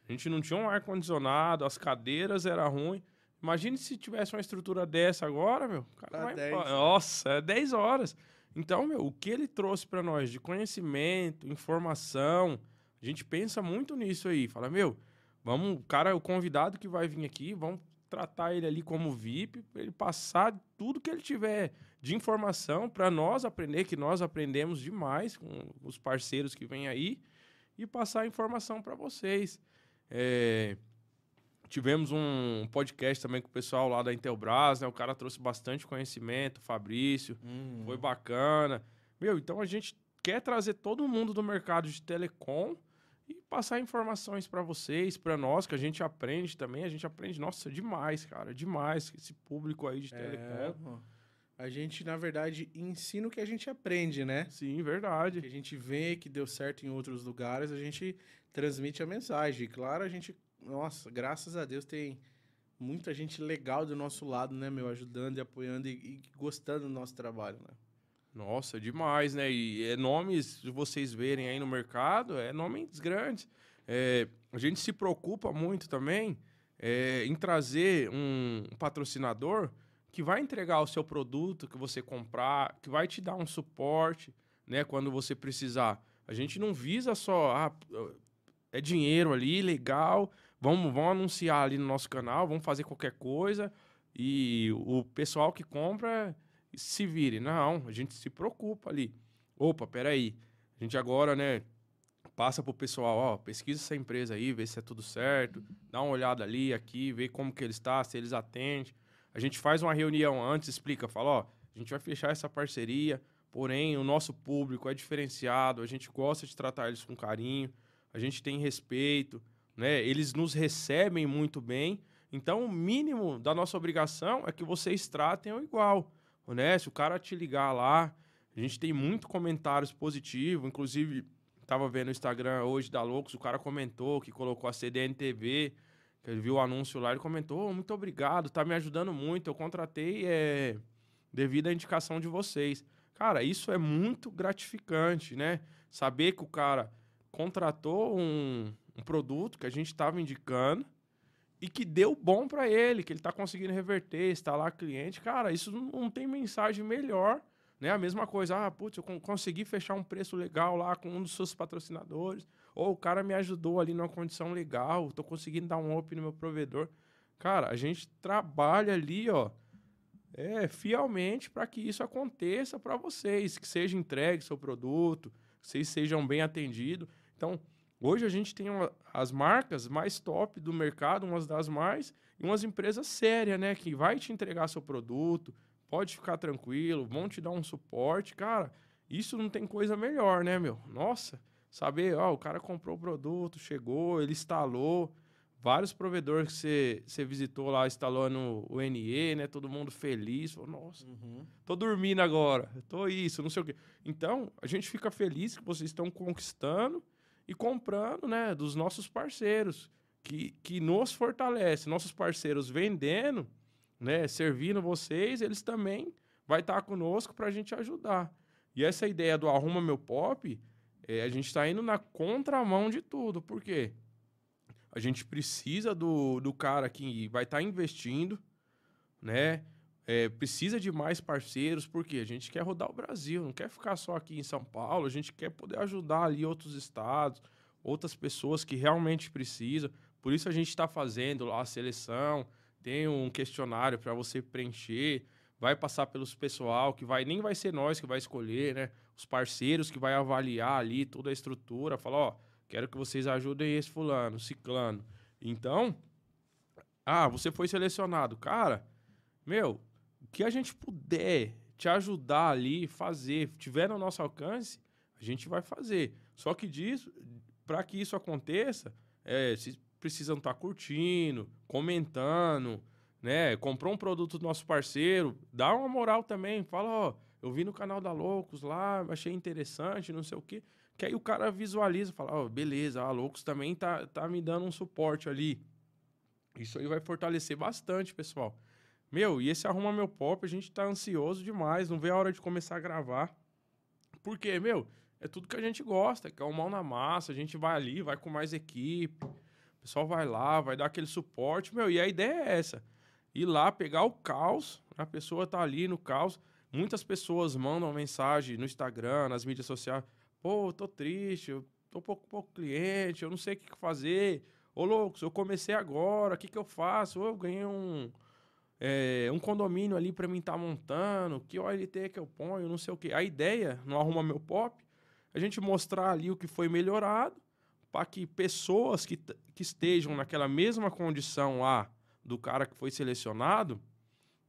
A gente não tinha um ar-condicionado, as cadeiras eram ruins. Imagine se tivesse uma estrutura dessa agora, meu. Cara vai... Nossa, é 10 horas. Então, meu, o que ele trouxe para nós de conhecimento, informação, a gente pensa muito nisso aí. Fala, meu, vamos, o cara, o convidado que vai vir aqui, vamos tratar ele ali como VIP, ele passar tudo que ele tiver de informação para nós aprender, que nós aprendemos demais com os parceiros que vêm aí, e passar a informação para vocês. É, tivemos um podcast também com o pessoal lá da Intelbras, né? O cara trouxe bastante conhecimento, Fabrício, hum. foi bacana. Meu, então a gente quer trazer todo mundo do mercado de telecom e passar informações para vocês, para nós, que a gente aprende também. A gente aprende, nossa, demais, cara, demais. Esse público aí de é, telecom. A gente, na verdade, ensina o que a gente aprende, né? Sim, verdade. Que a gente vê que deu certo em outros lugares, a gente transmite a mensagem. E claro, a gente, nossa, graças a Deus tem muita gente legal do nosso lado, né, meu? Ajudando e apoiando e, e gostando do nosso trabalho, né? Nossa, demais, né? E é nomes, se vocês verem aí no mercado, é nomes grandes. É, a gente se preocupa muito também é, em trazer um, patrocinador que vai entregar o seu produto que você comprar, que vai te dar um suporte, né, quando você precisar. A gente não visa só ah, é dinheiro ali, legal, vamos, vamos anunciar ali no nosso canal, vamos fazer qualquer coisa e o pessoal que compra se vire. Não, a gente se preocupa ali. Opa, peraí. A gente agora, né, passa pro pessoal, ó, pesquisa essa empresa aí, vê se é tudo certo, dá uma olhada ali, aqui, vê como que ele está, se eles atendem. A gente faz uma reunião antes, explica, fala, ó, a gente vai fechar essa parceria, porém o nosso público é diferenciado, a gente gosta de tratar eles com carinho, a gente tem respeito, né? Eles nos recebem muito bem. Então, o mínimo da nossa obrigação é que vocês tratem igual honesto, o cara te ligar lá, a gente tem muito comentários positivos, inclusive tava vendo o Instagram hoje da Loucos, o cara comentou que colocou a CDN TV, que ele viu o anúncio lá, ele comentou, oh, muito obrigado, tá me ajudando muito, eu contratei é, devido à indicação de vocês. Cara, isso é muito gratificante, né? Saber que o cara contratou um, um produto que a gente estava indicando, e que deu bom para ele, que ele está conseguindo reverter, lá cliente. Cara, isso não tem mensagem melhor, né? A mesma coisa, ah, putz, eu consegui fechar um preço legal lá com um dos seus patrocinadores, ou o cara me ajudou ali numa condição legal, estou conseguindo dar um up no meu provedor. Cara, a gente trabalha ali, ó, é, fielmente para que isso aconteça para vocês, que seja entregue seu produto, que vocês sejam bem atendidos. Então, Hoje a gente tem uma, as marcas mais top do mercado, umas das mais, e umas empresas sérias, né? Que vai te entregar seu produto, pode ficar tranquilo, vão te dar um suporte. Cara, isso não tem coisa melhor, né, meu? Nossa, saber, ó, o cara comprou o produto, chegou, ele instalou. Vários provedores que você, visitou lá instalando o NE, né? Todo mundo feliz. Falou, nossa, uhum. tô dormindo agora, tô isso, não sei o quê. Então, a gente fica feliz que vocês estão conquistando e comprando né, dos nossos parceiros, que, que nos fortalece. Nossos parceiros vendendo, né, servindo vocês, eles também vai estar conosco para a gente ajudar. E essa ideia do Arruma Meu Pop, é, a gente está indo na contramão de tudo. Por quê? A gente precisa do, do cara que vai estar tá investindo, né? É, precisa de mais parceiros, porque a gente quer rodar o Brasil, não quer ficar só aqui em São Paulo, a gente quer poder ajudar ali outros estados, outras pessoas que realmente precisam. Por isso a gente está fazendo lá a seleção, tem um questionário para você preencher, vai passar pelos pessoal que vai nem vai ser nós que vai escolher, né? Os parceiros que vai avaliar ali toda a estrutura, falar, ó, quero que vocês ajudem esse fulano, ciclano. Então, ah, você foi selecionado, cara. Meu, o que a gente puder te ajudar ali, fazer, tiver no nosso alcance, a gente vai fazer. Só que disso, para que isso aconteça, é, vocês precisam estar tá curtindo, comentando, né? Comprou um produto do nosso parceiro, dá uma moral também, fala, ó, eu vi no canal da Loucos lá, achei interessante, não sei o quê. Que aí o cara visualiza, fala, ó, beleza, a Loucos também tá, tá me dando um suporte ali. Isso aí vai fortalecer bastante, pessoal. Meu, e esse Arruma Meu Pop, a gente tá ansioso demais, não vê a hora de começar a gravar. Porque, meu, é tudo que a gente gosta, que é o mal na massa, a gente vai ali, vai com mais equipe, o pessoal vai lá, vai dar aquele suporte, meu, e a ideia é essa. Ir lá, pegar o caos, a pessoa tá ali no caos, Muitas pessoas mandam mensagem no Instagram, nas mídias sociais. Pô, tô triste, eu tô pouco, pouco cliente, eu não sei o que fazer. Ô, loucos, eu comecei agora, o que, que eu faço? Eu ganhei um, é, um condomínio ali para mim estar tá montando, que OLT que eu ponho, não sei o que. A ideia, no Arruma Meu Pop, a gente mostrar ali o que foi melhorado, para que pessoas que, que estejam naquela mesma condição lá do cara que foi selecionado,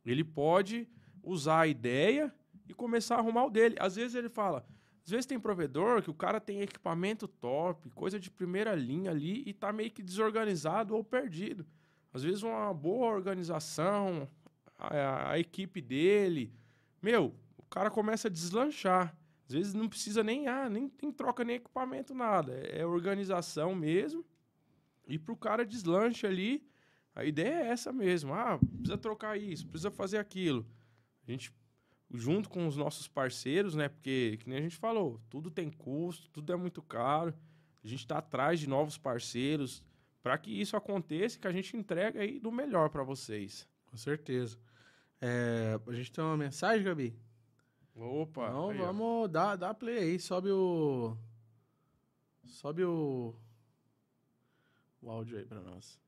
ele pode usar a ideia e começar a arrumar o dele. Às vezes ele fala, às vezes tem provedor que o cara tem equipamento top, coisa de primeira linha ali e tá meio que desorganizado ou perdido. Às vezes uma boa organização, a, a equipe dele, meu, o cara começa a deslanchar. Às vezes não precisa nem, ah, nem, nem troca nem equipamento, nada. É, é organização mesmo. E pro cara deslancha ali, a ideia é essa mesmo. Ah, precisa trocar isso, precisa fazer aquilo. A gente junto com os nossos parceiros, né? Porque, que nem a gente falou, tudo tem custo, tudo é muito caro. A gente está atrás de novos parceiros para que isso aconteça, que a gente entregue aí do melhor para vocês. Com certeza. É, a gente tem uma mensagem, Gabi? Opa! Então aí, vamos dar, dar play aí, sobe o. Sobe o. O áudio aí para nós.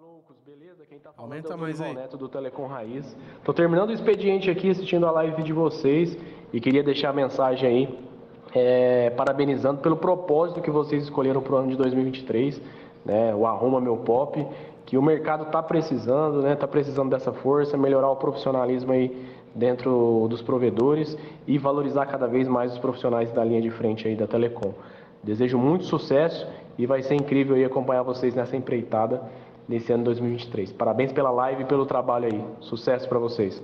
loucos, beleza? Quem tá falando Aumenta é o mais aí. Neto do Telecom Raiz. Tô terminando o expediente aqui, assistindo a live de vocês e queria deixar a mensagem aí, é, parabenizando pelo propósito que vocês escolheram para o ano de 2023, né? O Arruma Meu Pop, que o mercado está precisando, né? Tá precisando dessa força, melhorar o profissionalismo aí dentro dos provedores e valorizar cada vez mais os profissionais da linha de frente aí da Telecom. Desejo muito sucesso e vai ser incrível aí acompanhar vocês nessa empreitada nesse ano 2023. Parabéns pela live e pelo trabalho aí. Sucesso para vocês.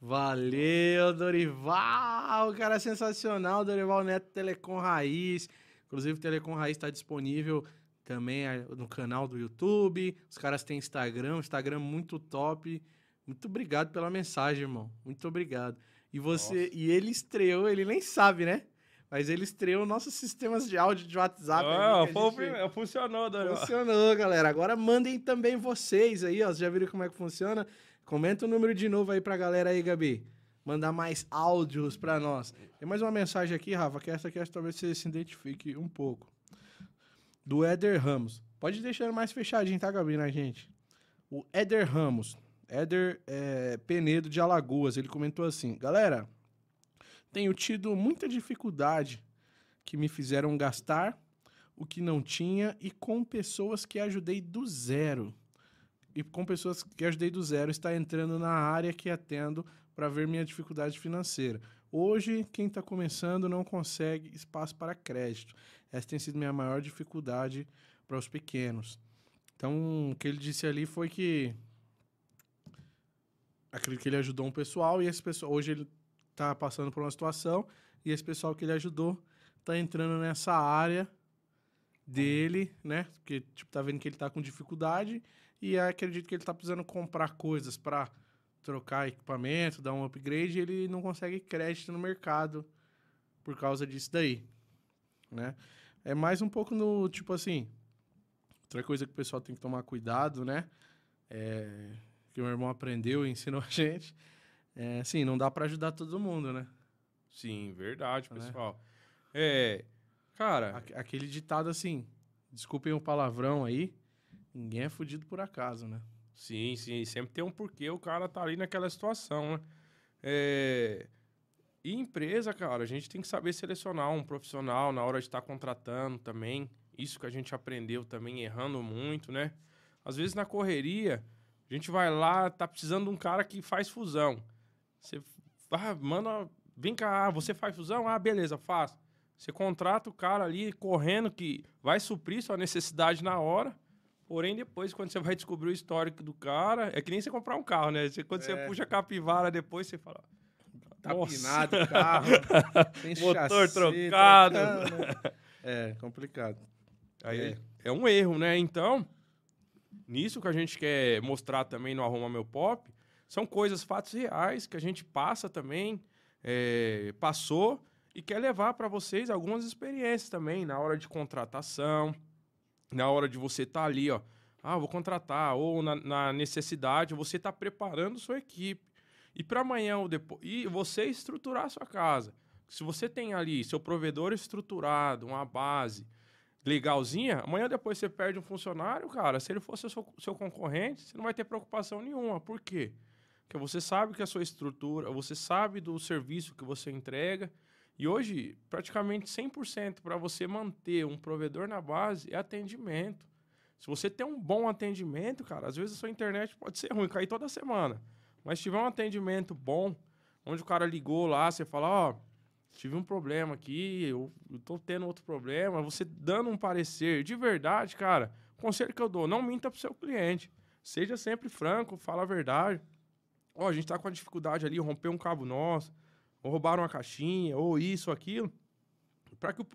Valeu, Dorival! Cara sensacional, Dorival Neto Telecom Raiz. Inclusive, o Telecom Raiz está disponível também no canal do YouTube. Os caras têm Instagram, Instagram muito top. Muito obrigado pela mensagem, irmão. Muito obrigado. E você, Nossa. e ele estreou, ele nem sabe, né? Mas ele estreou nossos sistemas de áudio de WhatsApp. Ah, gente... funcionou, Daniel. Funcionou, galera. Agora mandem também vocês aí, ó. Vocês já viram como é que funciona? Comenta o número de novo aí pra galera aí, Gabi. Mandar mais áudios pra nós. Tem mais uma mensagem aqui, Rafa, que essa aqui talvez você se identifique um pouco. Do Éder Ramos. Pode deixar mais fechadinho, tá, Gabi, na gente? O Éder Ramos. Éder é, Penedo de Alagoas. Ele comentou assim: Galera, tenho tido muita dificuldade que me fizeram gastar o que não tinha e com pessoas que ajudei do zero. E com pessoas que ajudei do zero está entrando na área que atendo para ver minha dificuldade financeira. Hoje, quem está começando não consegue espaço para crédito. Essa tem sido minha maior dificuldade para os pequenos. Então, o que ele disse ali foi que acredito que ele ajudou um pessoal e esse pessoal hoje ele tá passando por uma situação e esse pessoal que ele ajudou tá entrando nessa área dele, né? Porque, tipo, tá vendo que ele tá com dificuldade e acredito que ele tá precisando comprar coisas para trocar equipamento, dar um upgrade e ele não consegue crédito no mercado por causa disso daí, né? É mais um pouco no, tipo assim, outra coisa que o pessoal tem que tomar cuidado, né? É, que o meu irmão aprendeu e ensinou a gente, é, sim, não dá para ajudar todo mundo, né? Sim, verdade, né? pessoal. É, cara... Aquele ditado assim, desculpem o palavrão aí, ninguém é fudido por acaso, né? Sim, sim, sempre tem um porquê o cara tá ali naquela situação, né? É... E empresa, cara, a gente tem que saber selecionar um profissional na hora de estar tá contratando também. Isso que a gente aprendeu também errando muito, né? Às vezes na correria, a gente vai lá, tá precisando de um cara que faz fusão. Você ah, manda, vem cá, você faz fusão? Ah, beleza, faço. Você contrata o cara ali correndo que vai suprir sua necessidade na hora. Porém, depois, quando você vai descobrir o histórico do cara, é que nem você comprar um carro, né? Você, quando é. você puxa a capivara depois, você fala. Tá pinado o carro, [LAUGHS] tem motor chassi, trocado. [LAUGHS] É, complicado. Aí é. é um erro, né? Então, nisso que a gente quer mostrar também no Arruma Meu Pop, são coisas, fatos reais que a gente passa também, é, passou e quer levar para vocês algumas experiências também na hora de contratação, na hora de você estar tá ali, ó. ah, vou contratar, ou na, na necessidade, você está preparando sua equipe. E para amanhã ou depois. E você estruturar a sua casa. Se você tem ali seu provedor estruturado, uma base legalzinha, amanhã depois você perde um funcionário, cara. Se ele fosse seu, seu concorrente, você não vai ter preocupação nenhuma. Por quê? Porque você sabe que a sua estrutura, você sabe do serviço que você entrega. E hoje, praticamente 100% para você manter um provedor na base é atendimento. Se você tem um bom atendimento, cara, às vezes a sua internet pode ser ruim, cair toda semana. Mas se tiver um atendimento bom, onde o cara ligou lá, você fala, ó, oh, tive um problema aqui, eu, eu tô tendo outro problema, você dando um parecer de verdade, cara, conselho que eu dou, não minta pro seu cliente. Seja sempre franco, fala a verdade. Ó, oh, a gente tá com a dificuldade ali, romper um cabo nosso, ou roubaram uma caixinha, ou isso, aquilo. Para que o,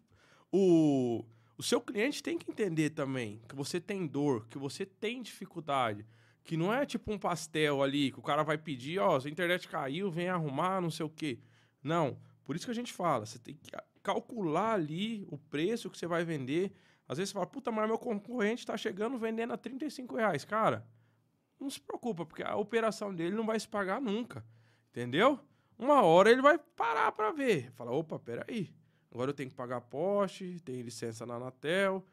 o, o seu cliente tem que entender também que você tem dor, que você tem dificuldade. Que não é tipo um pastel ali que o cara vai pedir, ó, oh, a internet caiu, vem arrumar, não sei o quê. Não. Por isso que a gente fala, você tem que calcular ali o preço que você vai vender. Às vezes você fala, puta, mas meu concorrente está chegando vendendo a 35 reais. Cara, não se preocupa, porque a operação dele não vai se pagar nunca. Entendeu? Uma hora ele vai parar para ver. Fala, opa, peraí. Agora eu tenho que pagar poste, tenho licença na Anatel,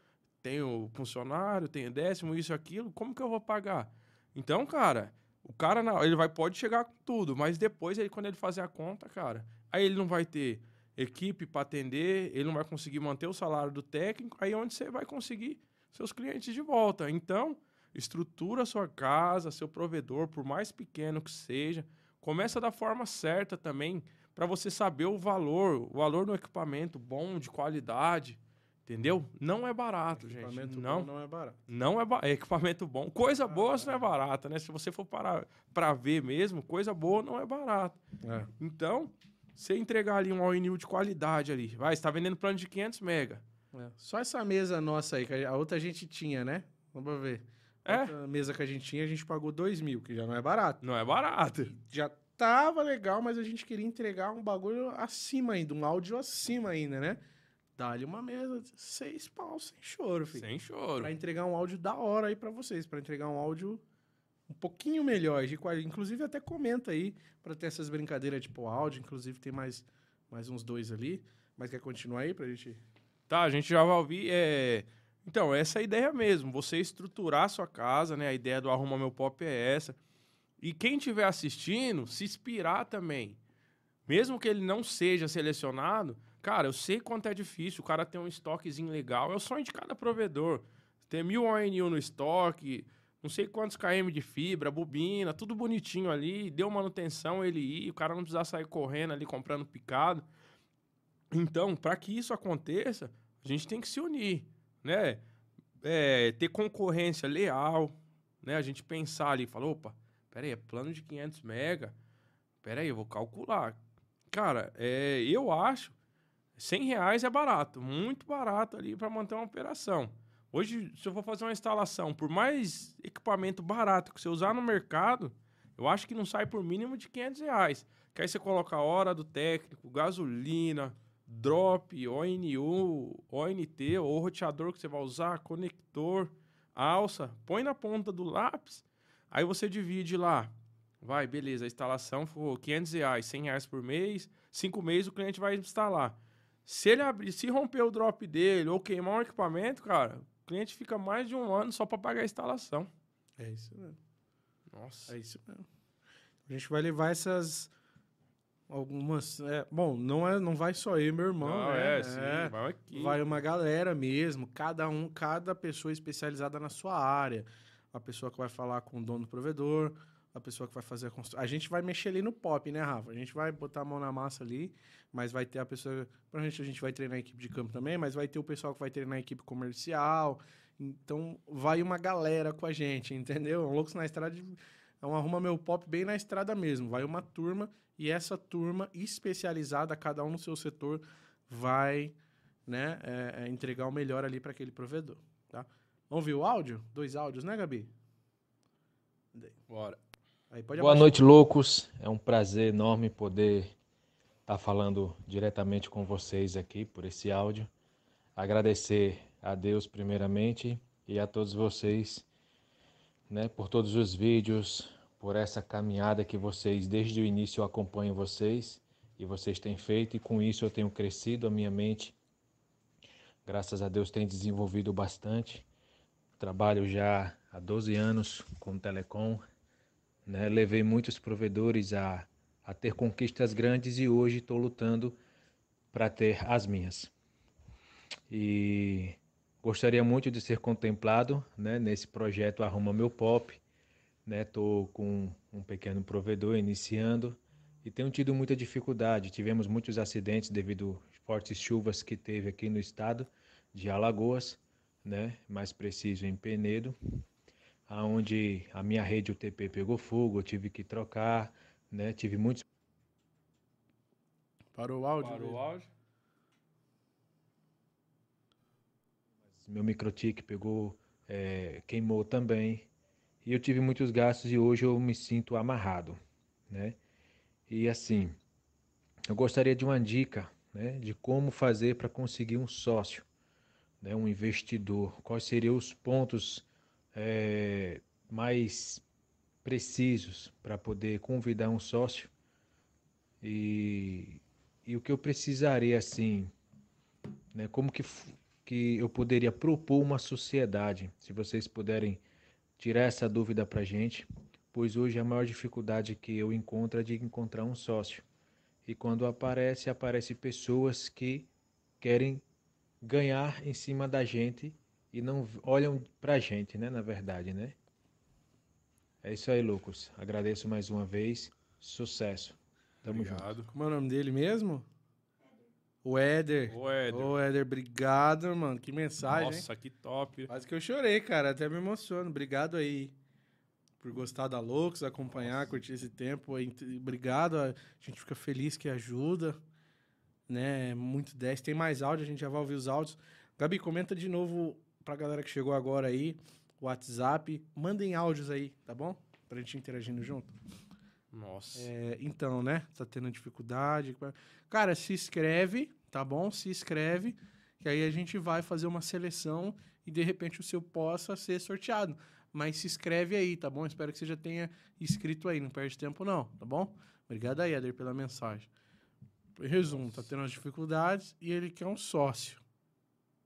tenho funcionário, tenho décimo, isso, aquilo. Como que eu vou pagar? Então, cara, o cara ele vai pode chegar com tudo, mas depois ele quando ele fazer a conta, cara, aí ele não vai ter equipe para atender, ele não vai conseguir manter o salário do técnico, aí é onde você vai conseguir seus clientes de volta. Então, estrutura sua casa, seu provedor, por mais pequeno que seja, começa da forma certa também, para você saber o valor, o valor do equipamento bom, de qualidade. Entendeu? Não é barato, gente. Equipamento não, bom não é barato. Não é, ba é equipamento bom. Coisa ah, boa não é barata, né? Se você for parar para ver mesmo, coisa boa não é barata. É. Então, você entregar ali um all-in de qualidade ali, vai, está vendendo plano de 500 mega. É. Só essa mesa nossa aí, que a outra a gente tinha, né? Vamos ver. É? A mesa que a gente tinha, a gente pagou 2 mil, que já não é barato. Não é barato. Já tava legal, mas a gente queria entregar um bagulho acima ainda, um áudio acima ainda, né? Dá-lhe uma mesa, seis pau, sem choro, filho. Sem choro. Pra entregar um áudio da hora aí para vocês, para entregar um áudio um pouquinho melhor, de qual, inclusive até comenta aí para ter essas brincadeiras tipo áudio, inclusive tem mais mais uns dois ali, mas quer continuar aí pra gente? Tá, a gente já vai ouvir, é... Então, essa é a ideia mesmo, você estruturar a sua casa, né? A ideia do Arruma Meu Pop é essa. E quem estiver assistindo, se inspirar também. Mesmo que ele não seja selecionado, Cara, eu sei quanto é difícil. O cara tem um estoquezinho legal. É o sonho de cada provedor. Ter mil ONU no estoque, não sei quantos km de fibra, bobina, tudo bonitinho ali. Deu manutenção, ele ir. O cara não precisar sair correndo ali comprando picado. Então, para que isso aconteça, a gente tem que se unir, né? É, ter concorrência leal, né? A gente pensar ali, falar, opa, peraí, é plano de 500 mega, peraí, eu vou calcular. Cara, é, eu acho 100 reais é barato, muito barato ali para manter uma operação. Hoje, se eu for fazer uma instalação, por mais equipamento barato que você usar no mercado, eu acho que não sai por mínimo de 500 reais. Que aí você coloca a hora do técnico, gasolina, drop, ONU, ONT, ou roteador que você vai usar, conector, alça, põe na ponta do lápis, aí você divide lá. Vai, beleza, a instalação for 500 reais, 100 reais por mês, 5 meses o cliente vai instalar. Se ele abrir, se romper o drop dele ou queimar um equipamento, cara, o cliente fica mais de um ano só para pagar a instalação. É isso mesmo. Nossa. É isso mesmo. A gente vai levar essas algumas, é, bom, não é, não vai só eu, meu irmão, não, né? É, sim, é, vai aqui. Vai uma galera mesmo, cada um, cada pessoa especializada na sua área. A pessoa que vai falar com o dono do provedor, a pessoa que vai fazer a construção. A gente vai mexer ali no pop, né, Rafa? A gente vai botar a mão na massa ali, mas vai ter a pessoa. Provavelmente a gente vai treinar a equipe de campo também, mas vai ter o pessoal que vai treinar a equipe comercial. Então vai uma galera com a gente, entendeu? Loucos na Estrada é um Arruma Meu Pop bem na estrada mesmo. Vai uma turma e essa turma especializada, cada um no seu setor, vai né, é, é entregar o melhor ali para aquele provedor. Tá? Vamos ver o áudio? Dois áudios, né, Gabi? Bora. Boa noite, loucos. É um prazer enorme poder estar tá falando diretamente com vocês aqui por esse áudio. Agradecer a Deus primeiramente e a todos vocês né, por todos os vídeos, por essa caminhada que vocês desde o início eu acompanho vocês e vocês têm feito e com isso eu tenho crescido a minha mente. Graças a Deus tem desenvolvido bastante. Trabalho já há 12 anos com telecom, né? Levei muitos provedores a, a ter conquistas grandes e hoje estou lutando para ter as minhas. E gostaria muito de ser contemplado né, nesse projeto Arruma Meu Pop. Estou né, com um pequeno provedor iniciando e tenho tido muita dificuldade. Tivemos muitos acidentes devido às fortes chuvas que teve aqui no estado de Alagoas, né, mais preciso em Penedo, aonde a minha rede UTP pegou fogo, eu tive que trocar, né, tive muitos Parou o áudio? Parou o áudio? Meu microtik pegou, é, queimou também. E eu tive muitos gastos e hoje eu me sinto amarrado, né? E assim, eu gostaria de uma dica, né, de como fazer para conseguir um sócio, né, um investidor. Quais seriam os pontos é, mais precisos para poder convidar um sócio e e o que eu precisaria, assim, né? Como que, que eu poderia propor uma sociedade, se vocês puderem tirar essa dúvida para gente, pois hoje a maior dificuldade que eu encontro é de encontrar um sócio. E quando aparece, aparece pessoas que querem ganhar em cima da gente e não olham pra gente, né, na verdade, né? É isso aí, Lucas. Agradeço mais uma vez. Sucesso. Tamo obrigado. junto. Como é o nome dele mesmo? O Éder. O Éder. Ô, Éder, obrigado, mano. Que mensagem. Nossa, que top. Quase que eu chorei, cara. Até me emociono. Obrigado aí por gostar da Loucos, acompanhar, Nossa. curtir esse tempo. Obrigado. A gente fica feliz que ajuda. Né? Muito 10. Tem mais áudio, a gente já vai ouvir os áudios. Gabi, comenta de novo pra galera que chegou agora aí. WhatsApp. Mandem áudios aí, tá bom? Pra gente interagindo junto. Nossa. É, então, né? Tá tendo dificuldade. Cara, se inscreve, tá bom? Se inscreve, que aí a gente vai fazer uma seleção e de repente o seu possa ser sorteado. Mas se inscreve aí, tá bom? Espero que você já tenha inscrito aí, não perde tempo não, tá bom? Obrigado aí, Eder, pela mensagem. Resumo, tá tendo as dificuldades e ele quer um sócio.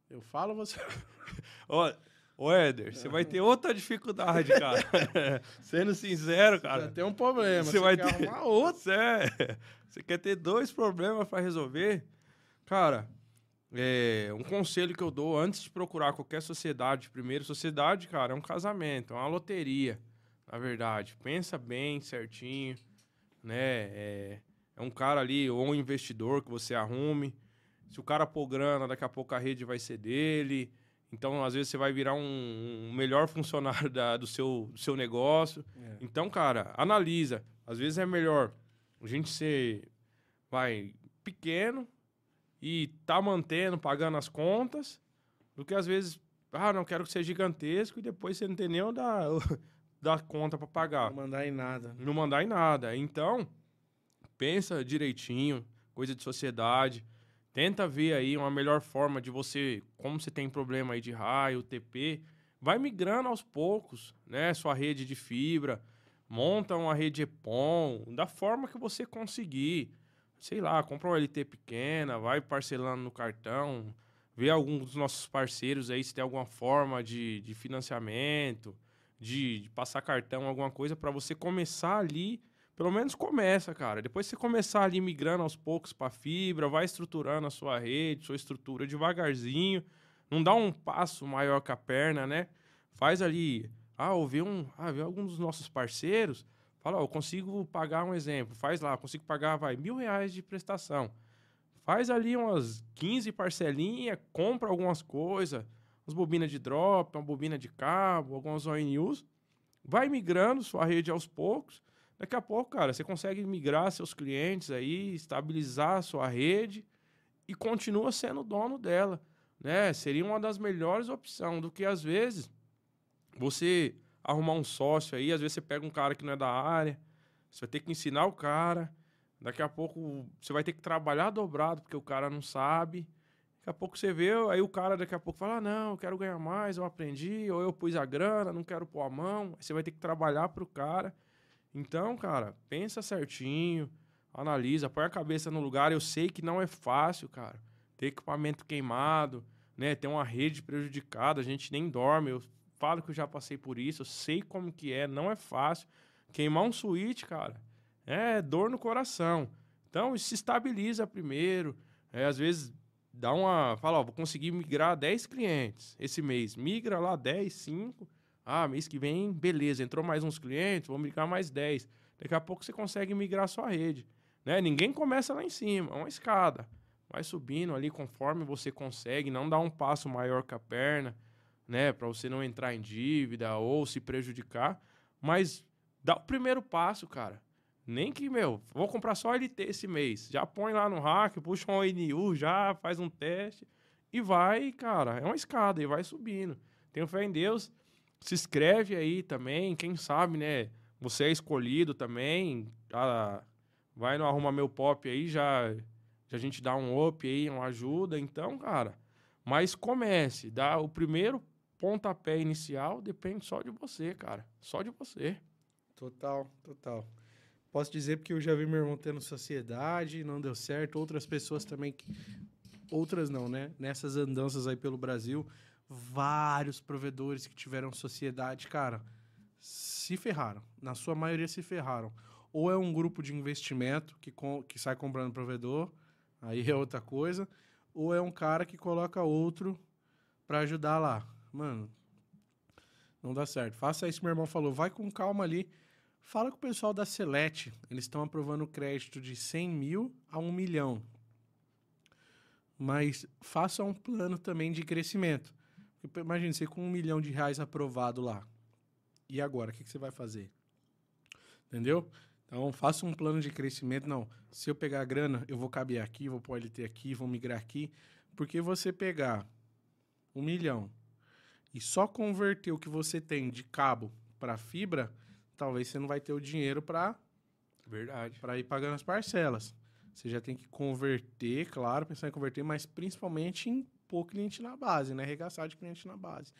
Eu falo, você. [LAUGHS] Ó, Ô, Éder, você vai ter outra dificuldade, [LAUGHS] cara. [LAUGHS] Sendo sincero, cara. Você tem um problema. Você, vai ter uma outra. [LAUGHS] É. Você quer ter dois problemas para resolver? Cara, é, um conselho que eu dou antes de procurar qualquer sociedade, primeiro, sociedade, cara, é um casamento, é uma loteria, na verdade. Pensa bem, certinho, né? É, é um cara ali, ou um investidor que você arrume. Se o cara pôr grana, daqui a pouco a rede vai ser dele. Então, às vezes, você vai virar um, um melhor funcionário [LAUGHS] da, do, seu, do seu negócio. É. Então, cara, analisa. Às vezes é melhor a gente ser vai, pequeno e tá mantendo, pagando as contas, do que às vezes, ah, não quero que seja gigantesco e depois você não tem nem da, da [LAUGHS] conta para pagar. Não mandar em nada. Não mandar em nada. Então, pensa direitinho, coisa de sociedade. Tenta ver aí uma melhor forma de você, como você tem problema aí de raio, TP, vai migrando aos poucos, né? Sua rede de fibra, monta uma rede EPON, da forma que você conseguir. Sei lá, compra uma LT pequena, vai parcelando no cartão, vê alguns dos nossos parceiros aí se tem alguma forma de, de financiamento, de, de passar cartão, alguma coisa, para você começar ali pelo menos começa, cara. Depois você começar ali migrando aos poucos para fibra, vai estruturando a sua rede, sua estrutura devagarzinho. Não dá um passo maior que a perna, né? Faz ali, ah, ouvi um, ah, vê algum dos nossos parceiros, fala, ó, eu consigo pagar um exemplo, faz lá, consigo pagar, vai, mil reais de prestação. Faz ali umas 15 parcelinhas, compra algumas coisas, umas bobinas de drop, uma bobina de cabo, algumas ONUs, vai migrando sua rede aos poucos, Daqui a pouco, cara, você consegue migrar seus clientes aí, estabilizar a sua rede e continua sendo dono dela, né? Seria uma das melhores opções do que às vezes você arrumar um sócio aí, às vezes você pega um cara que não é da área, você vai ter que ensinar o cara, daqui a pouco você vai ter que trabalhar dobrado porque o cara não sabe. Daqui a pouco você vê, aí o cara daqui a pouco fala: ah, não, eu quero ganhar mais, eu aprendi, ou eu pus a grana, não quero pôr a mão. Aí você vai ter que trabalhar pro cara. Então, cara, pensa certinho, analisa, põe a cabeça no lugar. Eu sei que não é fácil, cara. Ter equipamento queimado, né? Ter uma rede prejudicada, a gente nem dorme. Eu falo que eu já passei por isso, eu sei como que é, não é fácil. Queimar um switch, cara, é dor no coração. Então, se estabiliza primeiro. É, às vezes dá uma. Fala, ó, vou conseguir migrar 10 clientes esse mês. Migra lá 10, 5. Ah, mês que vem, beleza, entrou mais uns clientes, vou migrar mais 10. Daqui a pouco você consegue migrar sua rede. Né? Ninguém começa lá em cima, é uma escada. Vai subindo ali conforme você consegue, não dá um passo maior que a perna, né? Para você não entrar em dívida ou se prejudicar. Mas dá o primeiro passo, cara. Nem que, meu, vou comprar só LT esse mês. Já põe lá no hack, puxa um ONU, já faz um teste e vai, cara. É uma escada e vai subindo. Tenho fé em Deus. Se inscreve aí também, quem sabe, né? Você é escolhido também. Já vai no Arruma Meu Pop aí, já, já a gente dá um up aí, uma ajuda. Então, cara, mas comece. Dá o primeiro pontapé inicial depende só de você, cara. Só de você. Total, total. Posso dizer porque eu já vi meu irmão tendo sociedade, não deu certo. Outras pessoas também. Outras não, né? Nessas andanças aí pelo Brasil, vários provedores que tiveram sociedade, cara, se ferraram. Na sua maioria se ferraram. Ou é um grupo de investimento que, com, que sai comprando provedor, aí é outra coisa. Ou é um cara que coloca outro para ajudar lá. Mano, não dá certo. Faça isso, meu irmão falou. Vai com calma ali Fala com o pessoal da Select. Eles estão aprovando crédito de 100 mil a 1 milhão. Mas faça um plano também de crescimento. Imagina você com um milhão de reais aprovado lá. E agora, o que, que você vai fazer? Entendeu? Então, faça um plano de crescimento. Não, se eu pegar a grana, eu vou caber aqui, vou pôr LT aqui, vou migrar aqui. Porque você pegar um milhão e só converter o que você tem de cabo para fibra, talvez você não vai ter o dinheiro para verdade para ir pagando as parcelas. Você já tem que converter, claro, pensar em converter, mas principalmente em pôr cliente na base, né? Arregaçar de cliente na base.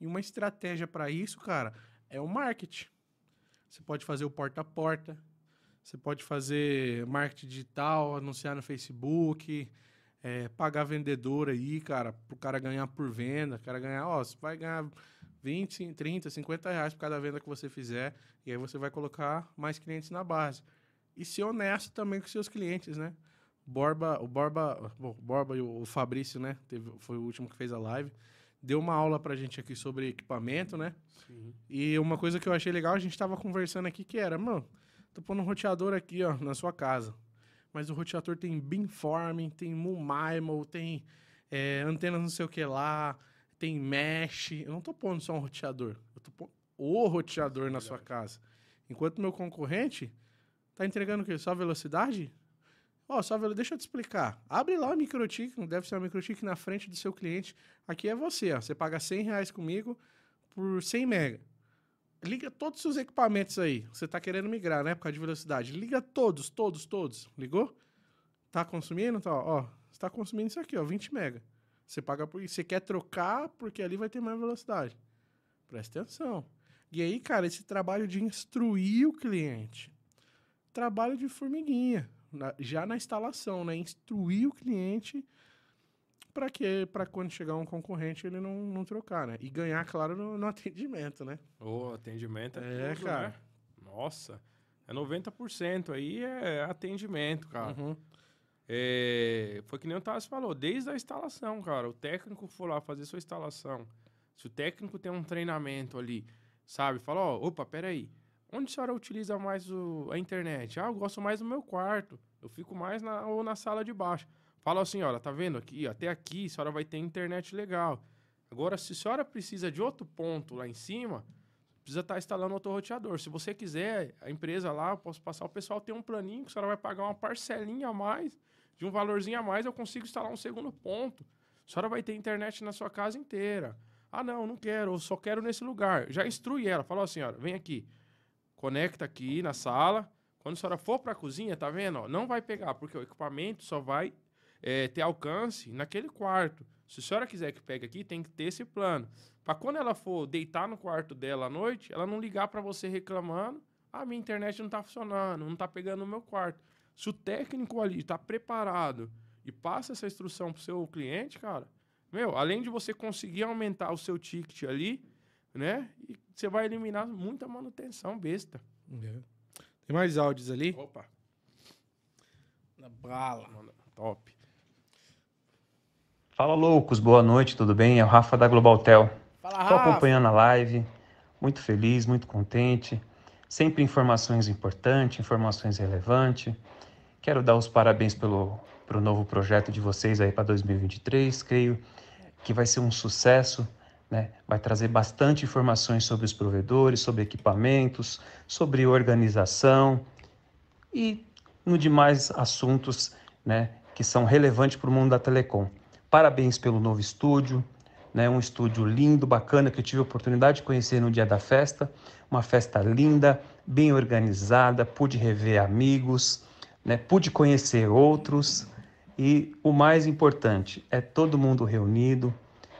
E uma estratégia para isso, cara, é o marketing. Você pode fazer o porta a porta, você pode fazer marketing digital, anunciar no Facebook, é, pagar vendedor aí, cara, pro cara ganhar por venda, o cara ganhar, ó, você vai ganhar 20, 30, 50 reais por cada venda que você fizer. E aí você vai colocar mais clientes na base. E ser honesto também com seus clientes, né? Borba, o Borba, bom, Borba e o Fabrício, né? Teve, foi o último que fez a live. Deu uma aula pra gente aqui sobre equipamento, né? Sim. E uma coisa que eu achei legal, a gente tava conversando aqui que era, mano, tô pondo um roteador aqui, ó, na sua casa. Mas o roteador tem beamforming, tem MUMIMO, tem é, antenas não sei o que lá, tem mesh. Eu não tô pondo só um roteador. Eu tô pondo o roteador na sua casa. Enquanto meu concorrente tá entregando o quê? Só velocidade? Ó, oh, velocidade. Deixa eu te explicar. Abre lá o microtik, deve ser um microtik na frente do seu cliente. Aqui é você, ó. Você paga 100 reais comigo por 100 mega. Liga todos os seus equipamentos aí. Você tá querendo migrar, né? Por causa de velocidade. Liga todos, todos, todos. Ligou? Tá consumindo? Tá, ó. Você tá consumindo isso aqui, ó. 20 mega. Você paga por isso. Você quer trocar porque ali vai ter mais velocidade. Presta atenção. E aí, cara, esse trabalho de instruir o cliente. Trabalho de formiguinha. Na, já na instalação, né? Instruir o cliente para que para quando chegar um concorrente ele não, não trocar, né? E ganhar, claro, no, no [LAUGHS] atendimento, né? O atendimento é, é tudo, cara. Né? Nossa, é 90% aí é atendimento, cara. Uhum. É, foi que nem o Tassi falou, desde a instalação, cara. O técnico for lá fazer sua instalação. Se o técnico tem um treinamento ali, sabe? Fala, ó, opa, peraí. Onde a senhora utiliza mais o, a internet? Ah, eu gosto mais do meu quarto. Eu fico mais na, ou na sala de baixo. Fala, senhora, tá vendo aqui? Até aqui a senhora vai ter internet legal. Agora, se a senhora precisa de outro ponto lá em cima, precisa estar tá instalando outro roteador. Se você quiser, a empresa lá, eu posso passar, o pessoal tem um planinho que a senhora vai pagar uma parcelinha a mais de um valorzinho a mais, eu consigo instalar um segundo ponto. A senhora vai ter internet na sua casa inteira. Ah, não, não quero, eu só quero nesse lugar. Já instrui ela, falou assim, ó, vem aqui, conecta aqui na sala. Quando a senhora for para a cozinha, tá vendo? Não vai pegar, porque o equipamento só vai é, ter alcance naquele quarto. Se a senhora quiser que pegue aqui, tem que ter esse plano. Para quando ela for deitar no quarto dela à noite, ela não ligar para você reclamando: ah, minha internet não está funcionando, não está pegando no meu quarto. Se o técnico ali está preparado e passa essa instrução para o seu cliente, cara, meu, além de você conseguir aumentar o seu ticket ali, né? E você vai eliminar muita manutenção besta. É. Tem mais áudios ali? Opa. Na bala. Top. Fala loucos, boa noite, tudo bem? É o Rafa da Globaltel. Fala, Estou Rafa. acompanhando a live, muito feliz, muito contente. Sempre informações importantes, informações relevantes. Quero dar os parabéns pelo pro novo projeto de vocês aí para 2023. Creio que vai ser um sucesso, né? Vai trazer bastante informações sobre os provedores, sobre equipamentos, sobre organização e no demais assuntos, né, que são relevantes para o mundo da telecom. Parabéns pelo novo estúdio, né, um estúdio lindo, bacana que eu tive a oportunidade de conhecer no dia da festa, uma festa linda, bem organizada, pude rever amigos, né, pude conhecer outros e o mais importante é todo mundo reunido,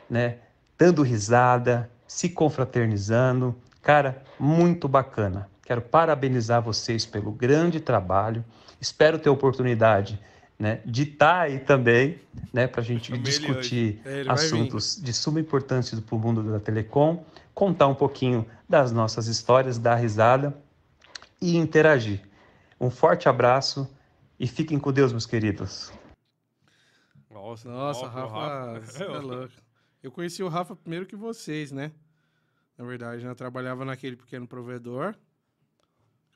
né, dando risada, se confraternizando. Cara, muito bacana. Quero parabenizar vocês pelo grande trabalho. Espero ter oportunidade né, de estar aí também, né, para a gente discutir É, assuntos de suma importância para o mundo da telecom, contar um pouquinho das nossas histórias, dar risada e interagir. Um forte abraço e fiquem com Deus, meus queridos. Nossa, Nossa, Rafa, você é louco. Eu conheci o Rafa primeiro que vocês, né? Na verdade, eu trabalhava naquele pequeno provedor.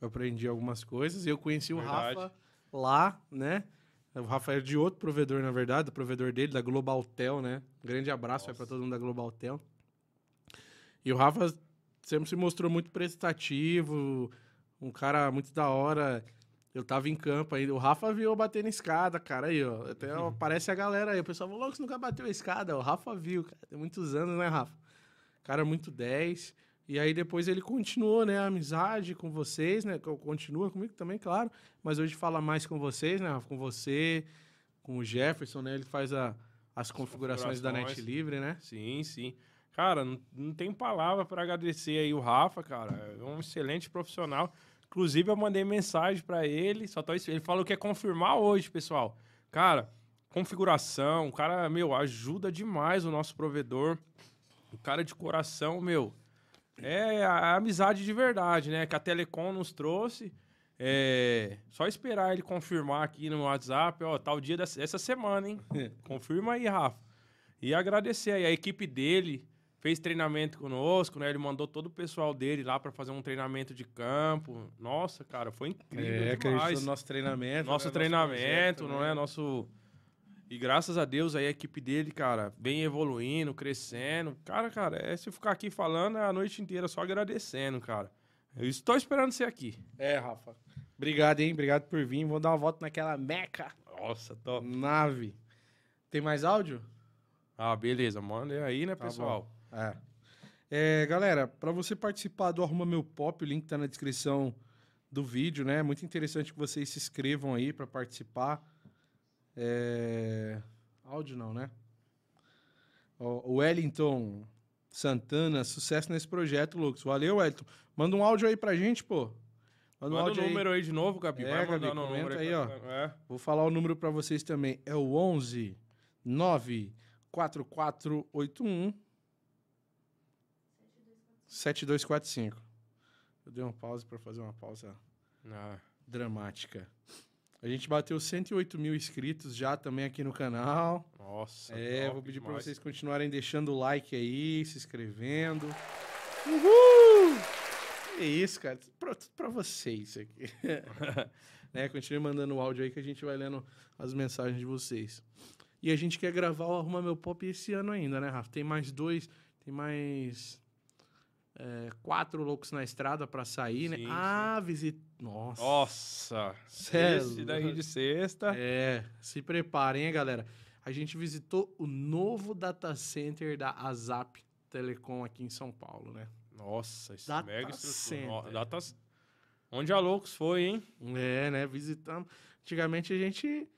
Eu aprendi algumas coisas. E eu conheci o Verdade. Rafa lá, né? O Rafa era de outro provedor, na verdade, do provedor dele, da Globaltel, né? Um grande abraço pra todo mundo da Globaltel. E o Rafa sempre se mostrou muito prestativo, um cara muito da hora. Eu tava em campo aí. O Rafa viu eu bater na escada, cara. Aí, ó. Até aparece a galera aí. O pessoal falou, louco, você nunca bateu a escada. O Rafa viu, cara. Tem muitos anos, né, Rafa? Cara muito 10. E aí depois ele continuou, né, a amizade com vocês, né? co- Continua comigo também, claro. Mas hoje fala mais com vocês, né, Rafa? Com você, com o Jefferson, né? Ele faz a, as configurações da Net configurações. Livre, né? Sim, sim. Cara, não, não tem palavra para agradecer aí o Rafa, cara. É um excelente profissional. Inclusive, eu mandei mensagem para ele, só tô, ele falou que é confirmar hoje, pessoal. Cara, configuração, o cara, meu, ajuda demais o nosso provedor. O cara de coração, meu, é a amizade de verdade, né? Que a Telecom nos trouxe. É, só esperar ele confirmar aqui no WhatsApp, ó, tal dia dessa essa semana, hein? [LAUGHS] Confirma aí, Rafa. E agradecer aí a equipe dele, fez treinamento conosco, né? Ele mandou todo o pessoal dele lá para fazer um treinamento de campo. Nossa, cara, foi incrível É, demais. no nosso treinamento. Nosso né? treinamento, projeto não é? Nosso. E graças a Deus aí a equipe dele, cara, vem evoluindo, crescendo. Cara, cara, é se eu ficar aqui falando é a noite inteira só agradecendo, cara. Eu estou esperando você aqui. É, Rafa. Obrigado, hein? Obrigado por vir. Vou dar uma volta naquela meca Nossa, top. nave. Tem mais áudio? Ah, beleza, manda aí, né, Tá pessoal? É. É, galera, para você participar do Arruma Meu Pop, o link tá na descrição do vídeo, né? É muito interessante que vocês se inscrevam aí para participar. É... Áudio não, né? O Wellington Santana, sucesso nesse projeto, Lucas. Valeu, Wellington. Manda um áudio aí pra gente, pô. Manda um Manda o áudio aí. número aí. de novo, Gabi. É, Vai Gabi, o comenta número aí, pra- ó. É. Vou falar o número para vocês também. É o 11 9 4481 7245. Eu dei uma pausa para fazer uma pausa Ah, dramática. A gente bateu 108 mil inscritos já também aqui no canal. nossa. É, vou pedir para vocês continuarem deixando o like aí, se inscrevendo. Uhul! É isso, cara. Pra, pra vocês aqui. [LAUGHS] né? Continue mandando o áudio aí que a gente vai lendo as mensagens de vocês. E a gente quer gravar o Arruma Meu Pop esse ano ainda, né, Rafa? Tem mais dois, tem mais é, quatro loucos na estrada pra sair, né? Sim, Ah, visita. Nossa. Nossa. É Esse daí de sexta. É, se preparem, hein, galera. A gente visitou o novo data center da Azap Telecom aqui em São Paulo, né? Nossa, esse Data mega estrutura. Data... Onde a Loucos foi, hein? É, né? Visitamos. Antigamente a gente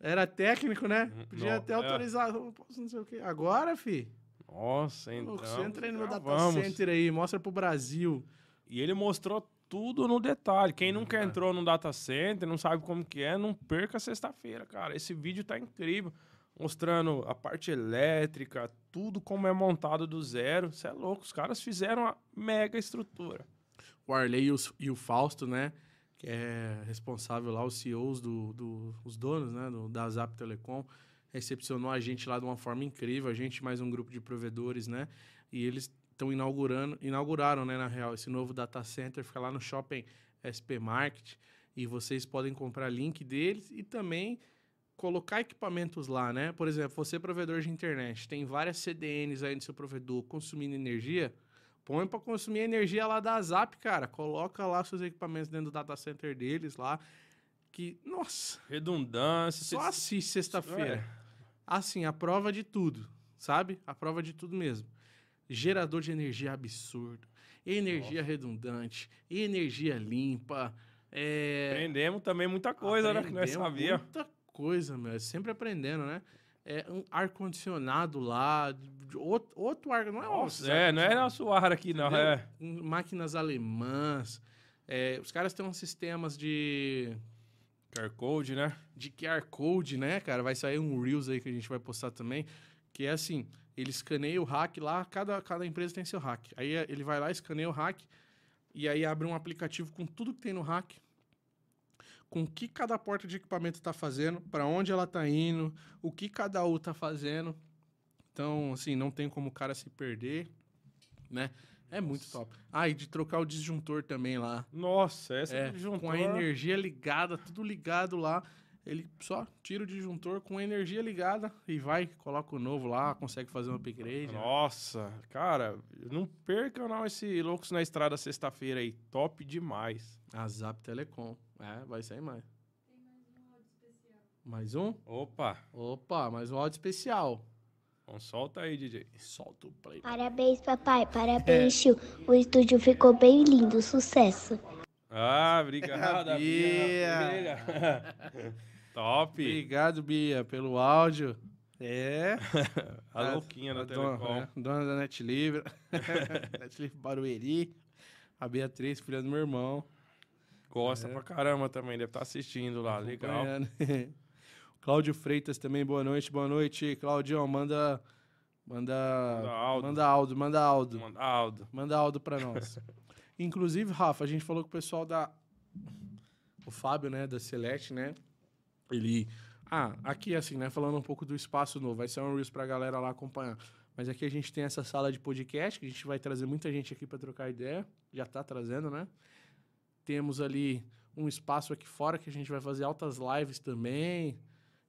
Era técnico, né? Uhum. Podia até é. autorizar. Posso não sei o quê. Agora, fi. Nossa, então. você entra aí no meu data vamos. center aí, mostra pro Brasil. E ele mostrou tudo no detalhe. Quem nunca entrou no data center, não sabe como que é, não perca sexta-feira, cara. Esse vídeo tá incrível. Mostrando a parte elétrica, tudo como é montado do zero. Você é louco, os caras fizeram uma mega estrutura. O Arley e, os- e o Fausto, né? Que é responsável lá, os CEOs, do, do- os donos, né? Do, da Zap Telecom, recepcionou a gente lá de uma forma incrível. A gente, mais um grupo de provedores, né? E eles estão inaugurando, inauguraram, né? Na real, esse novo data center. Fica lá no shopping SP Market. E vocês podem comprar link deles e também colocar equipamentos lá, né? Por exemplo, você é provedor de internet, tem várias CDNs aí no seu provedor consumindo energia, põe para consumir energia lá da Zap, cara. Coloca lá seus equipamentos dentro do data center deles lá, que, nossa, Redundância. só assiste sexta-feira. É. Assim, a prova de tudo, sabe? A prova de tudo mesmo. Gerador de energia absurdo, energia redundante, energia limpa, é... Aprendemos também muita coisa, né? Que nós Aprendemos. Muita coisa, meu. É Sempre aprendendo, né? É um ar-condicionado lá, outro, outro ar, não é Nossa, nosso é, não é nosso ar aqui, não. É. Máquinas alemãs. é, os caras têm uns sistemas de, QR Code, né? de QR Code, né, cara? Vai sair um Reels aí que a gente vai postar também. Que é assim, ele escaneia o hack lá, cada, cada empresa tem seu hack. Aí é, ele vai lá, escaneia o hack, e aí abre um aplicativo com tudo que tem no hack. Com o que cada porta de equipamento está fazendo, para onde ela está indo, o que cada U está fazendo. Então, assim, não tem como o cara se perder, né? É muito top. Ah, e de trocar o disjuntor também lá. Nossa, essa É, disjuntor... com a energia ligada, tudo ligado lá. Ele só tira o disjuntor com a energia ligada e vai, coloca o novo lá, consegue fazer um upgrade. né? Nossa, cara, não perca não esse Loucos na Estrada sexta-feira aí. Top demais. A Zap Telecom. É, vai sair mais. Mais um? Opa, Opa, mais um áudio especial. Então solta aí, DJ. Solta o play. Parabéns, papai. Parabéns, tio. O estúdio ficou bem lindo. Sucesso. Ah, obrigado, [LAUGHS] Bia. Bia. [LAUGHS] Top. Obrigado, Bia, pelo áudio. É. [LAUGHS] A louquinha da Telecom. é, dona da Net Livre. Net Livre Barueri. A Beatriz, filha do meu irmão. Gosta pra caramba também, deve estar assistindo lá, legal. Cláudio Freitas também, boa noite, boa noite. Claudião, manda. Manda. Manda áudio. Manda áudio, manda áudio. Manda Aldo. Manda áudio pra nós. [LAUGHS] Inclusive, Rafa, a gente falou com o pessoal da. O Fábio, né, da Celeste, né? Ele. Ah, aqui assim, né? Falando um pouco do espaço novo. Vai ser um Reels pra galera lá acompanhar. Mas aqui a gente tem essa sala de podcast, que a gente vai trazer muita gente aqui pra trocar ideia. Já tá trazendo, né? Temos ali um espaço aqui fora que a gente vai fazer altas lives também,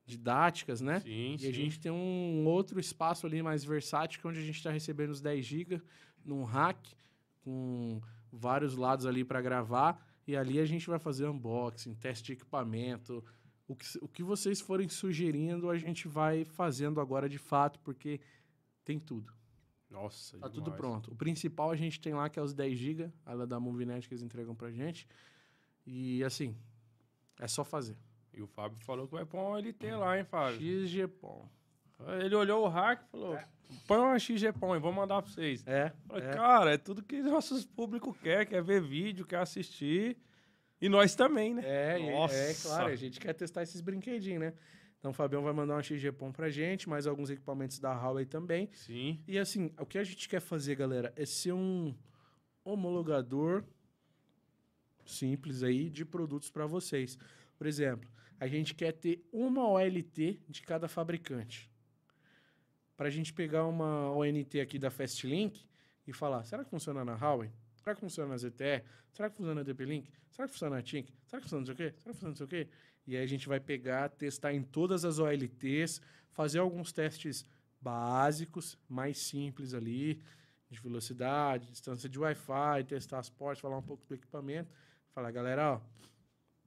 didáticas, né? Sim, E sim. a gente tem um outro espaço ali mais versátil, que é onde a gente está recebendo os 10 GB num rack, com vários lados ali para gravar. E ali a gente vai fazer unboxing, teste de equipamento. O que, o que vocês forem sugerindo, a gente vai fazendo agora de fato, porque tem tudo. Nossa, Tá tudo demais. pronto. O principal a gente tem lá, que é os 10 GB, a da Movinet que eles entregam pra gente. E assim, é só fazer. E o Fábio falou que vai pôr um LT lá, hein, Fábio? XGPOM. Ele olhou o hack e falou: põe uma XG-Pom e vou mandar pra vocês. É, Falei, é. Cara, é tudo que nossos público quer, quer ver vídeo, quer assistir. E nós também, né? É, é, Nossa. claro, a gente quer testar esses brinquedinhos, né? Então o Fabião vai mandar uma XG-POM pra gente, mais alguns equipamentos da Huawei também. Sim. E assim, o que a gente quer fazer, galera, é ser um homologador simples aí de produtos para vocês. Por exemplo, a gente quer ter uma OLT de cada fabricante. Para a gente pegar uma ONT aqui da Fastlink e falar, será que funciona na Huawei? Será que funciona na ZTE? Será que funciona na DP-Link? Será que funciona na Tink? Será que funciona não sei o quê? Será que funciona não sei o quê? E aí a gente vai pegar, testar em todas as OLTs, fazer alguns testes básicos, mais simples ali, de velocidade, distância de Wi-Fi, testar as portas, falar um pouco do equipamento. Falar, galera, ó,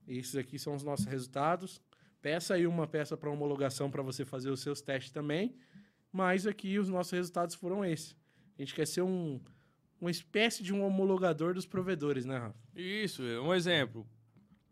esses aqui são os nossos resultados. Peça aí uma peça para homologação para você fazer os seus testes também. Mas aqui os nossos resultados foram esses. A gente quer ser um, uma espécie de um homologador dos provedores, né, Rafa? Isso, um exemplo.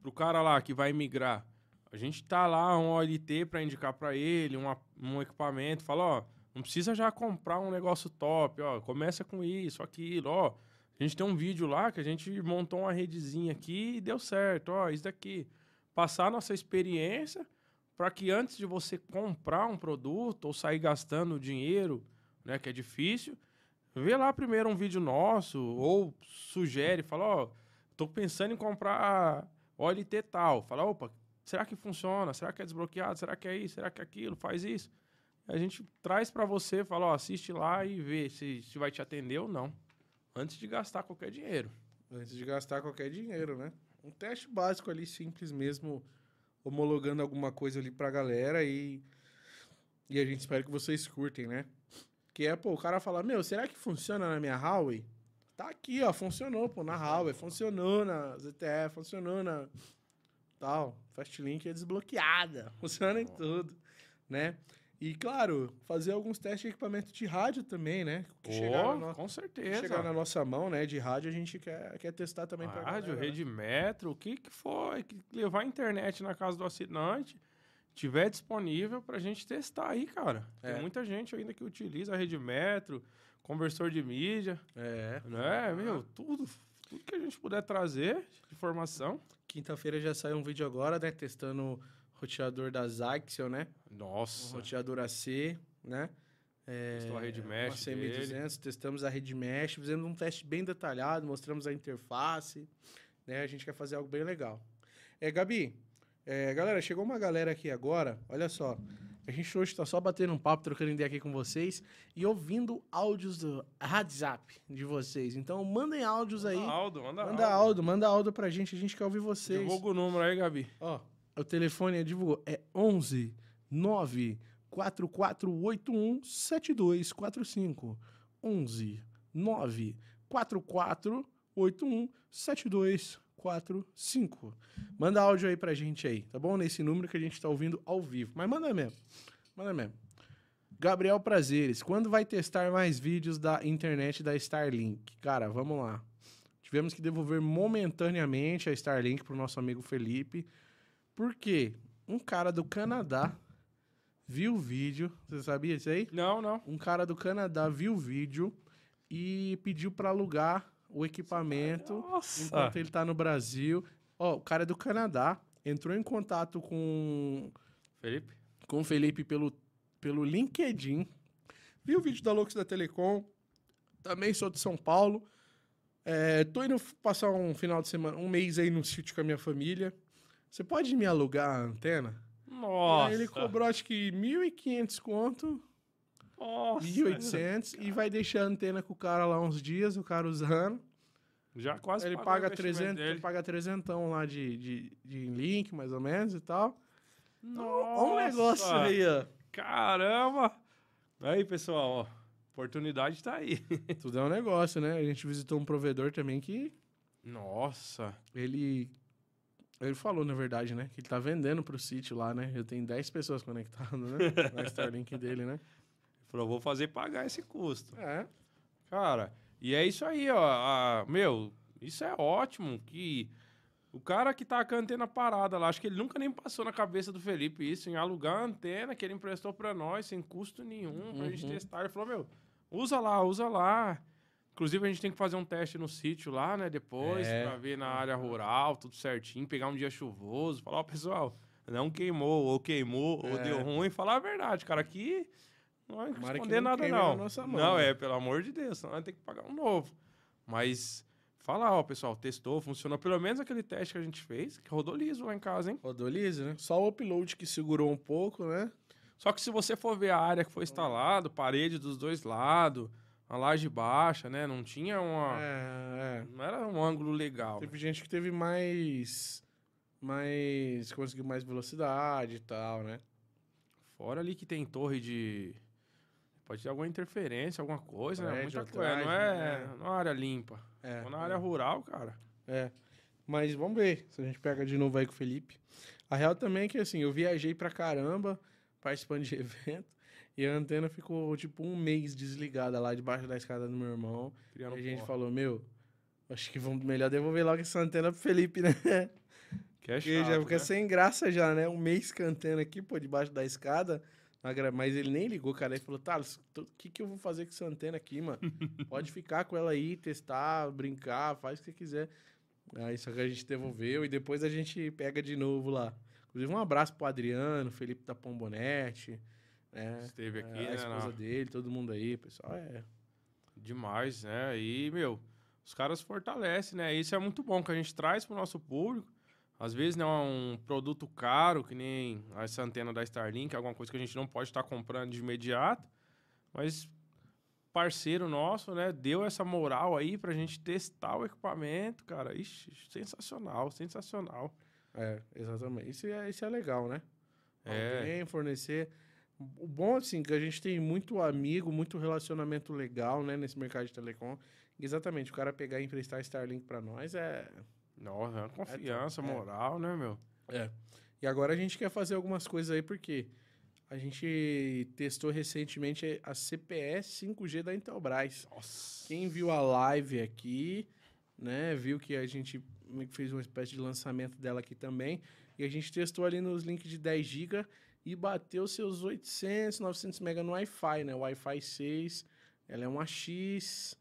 Pro cara lá que vai migrar A gente tá lá um OLT para indicar para ele, um, um equipamento, fala, ó, não precisa já comprar um negócio top, ó, começa com isso, aquilo, ó. A gente tem um vídeo lá que a gente montou uma redezinha aqui e deu certo, ó, isso daqui. Passar a nossa experiência para que antes de você comprar um produto ou sair gastando dinheiro, né, que é difícil, vê lá primeiro um vídeo nosso ou sugere, fala, ó, tô pensando em comprar OLT tal. Fala, opa, será que funciona? Será que é desbloqueado? Será que é isso? Será que é aquilo? Faz isso. A gente traz para você, fala, ó, assiste lá e vê se, se vai te atender ou não. Antes de gastar qualquer dinheiro. Antes de gastar qualquer dinheiro, né? Um teste básico ali, simples mesmo, homologando alguma coisa ali pra galera e, e a gente espera que vocês curtem, né? Que é, pô, o cara fala, meu, será que funciona na minha Huawei? Tá aqui, ó, funcionou, pô, na Huawei, funcionou na ZTE, funcionou na tal. Fastlink é desbloqueada, [LAUGHS] funciona em tudo, né? E, claro, fazer alguns testes de equipamento de rádio também, né? Que oh, no... com certeza. Chegar na nossa mão, né? De rádio, a gente quer, quer testar também para Rádio, galera, rede né? metro, o que que foi? Que levar a internet na casa do assinante, tiver disponível para a gente testar aí, cara. É. Tem muita gente ainda que utiliza a rede metro, conversor de mídia. É. Né? Meu, tudo, tudo que a gente puder trazer de informação. Quinta-feira já saiu um vídeo agora, né? Testando roteador da Zyxel, né? Nossa. Um roteador AC, né? É, Testou a rede mesh uma CM200, testamos a rede mesh, fizemos um teste bem detalhado, mostramos a interface, né? A gente quer fazer algo bem legal. É, Gabi, é, galera, chegou uma galera aqui agora, olha só. A gente hoje está só batendo um papo, trocando ideia aqui com vocês e ouvindo áudios do WhatsApp de vocês. Então, mandem áudios aí. Manda áudio, manda, manda áudio. áudio. Manda áudio pra gente, a gente quer ouvir vocês. Divulga o número aí, Gabi. Ó, o telefone é divulgou. É 11 9 4481 7245. 11 9 4481 7245. Manda áudio aí pra gente aí, tá bom? Nesse número que a gente tá ouvindo ao vivo. Mas manda mesmo. Manda mesmo. Gabriel Prazeres, quando vai testar mais vídeos da internet da Starlink? Cara, vamos lá. Tivemos que devolver momentaneamente a Starlink pro nosso amigo Felipe. Porque um cara do Canadá viu o vídeo. Você sabia disso aí? Não, não. Um cara do Canadá viu o vídeo e pediu para alugar o equipamento Nossa. enquanto ele tá no Brasil. Ó, o cara é do Canadá entrou em contato com Felipe, com o Felipe pelo pelo LinkedIn. Viu o vídeo da Lux da Telecom. Também sou de São Paulo. É, tô indo passar um final de semana, um mês aí no sítio com a minha família. Você pode me alugar a antena? Nossa. ele cobrou acho que 1.500 conto. Nossa. 1.800 e vai deixar a antena com o cara lá uns dias, o cara usando. Já quase ele paga 300, ele paga 300 lá de, de, de link, mais ou menos, e tal. Nossa. Olha um negócio aí, ó. Caramba! Aí, pessoal, ó. Oportunidade tá aí. Tudo é um negócio, né? A gente visitou um provedor também que. Nossa! Ele ele falou, na verdade, né? Que ele tá vendendo pro sítio lá, né? Eu tenho 10 pessoas conectadas, né? [LAUGHS] Na Starlink dele, né? Ele falou, vou fazer pagar esse custo. É. Cara, e é isso aí, ó. A, meu, isso é ótimo que... O cara que tá com a antena parada lá, acho que ele nunca nem passou na cabeça do Felipe isso, em alugar a antena que ele emprestou para nós, sem custo nenhum, pra uhum. gente testar. Ele falou, meu, usa lá, usa lá. Inclusive, a gente tem que fazer um teste no sítio lá, né? Depois, é. pra ver na área rural, tudo certinho, pegar um dia chuvoso, falar, ó, pessoal, não queimou, ou queimou, é. ou deu ruim, falar a verdade, cara, aqui não vai responder não nada, não. Mão, não, né? é, pelo amor de Deus, senão vai ter que pagar um novo. Mas Fala, ó, pessoal, testou, funcionou. Pelo menos aquele teste que a gente fez, que rodou liso lá em casa, hein? Rodou liso, né? Só o upload que segurou um pouco, né? Só que se você for ver a área que foi instalado, parede dos dois lados, uma laje baixa, né? Não tinha uma. É, é. Não era um ângulo legal. Teve gente que teve mais. Mais. Conseguiu mais velocidade e tal, né? Fora ali que tem torre de. Pode ter alguma interferência, alguma coisa, né? Muita coisa. Não é, né? não é área limpa. É. na área rural, cara. É. Mas vamos ver se a gente pega de novo aí com o Felipe. A real também é que, assim, eu viajei pra caramba participando de [LAUGHS] evento. E a antena ficou, tipo, um mês desligada lá debaixo da escada do meu irmão. E a gente porra. falou, meu, acho que vamos melhor devolver logo essa antena pro Felipe, né? Que é chato, Porque já fica né? sem graça já, né? Um mês cantando aqui, pô, debaixo da escada. Mas ele nem ligou, cara. Ele falou, tá, o que, que eu vou fazer com essa antena aqui, mano? [LAUGHS] Pode ficar com ela aí, testar, brincar, faz o que você quiser. Aí só que a gente devolveu e depois a gente pega de novo lá. Inclusive, um abraço pro Adriano, Felipe da Pombonete. Né? Esteve aqui, é, né? A esposa dele, todo mundo aí, pessoal. É. Demais, né? E, meu, os caras fortalecem, né? Isso é muito bom que a gente traz pro nosso público. Às vezes não é um produto caro, que nem essa antena da Starlink, alguma coisa que a gente não pode estar comprando de imediato, mas parceiro nosso, né, deu essa moral aí pra gente testar o equipamento, cara. Ixi, sensacional, sensacional. É, exatamente. Isso é, isso é legal, né? É. Alguém fornecer. O bom, assim, que a gente tem muito amigo, muito relacionamento legal, né, nesse mercado de telecom. Exatamente, o cara pegar e emprestar Starlink para nós é nossa, é confiança, é, moral, né, meu? É. E agora a gente quer fazer algumas coisas aí, porque a gente testou recentemente a CPS 5G da Intelbras. Nossa. Quem viu a live aqui, né, viu que a gente fez uma espécie de lançamento dela aqui também. E a gente testou ali nos links de 10 GB e bateu seus 800, 900 MB no Wi-Fi, né? Wi-Fi 6. Ela é uma X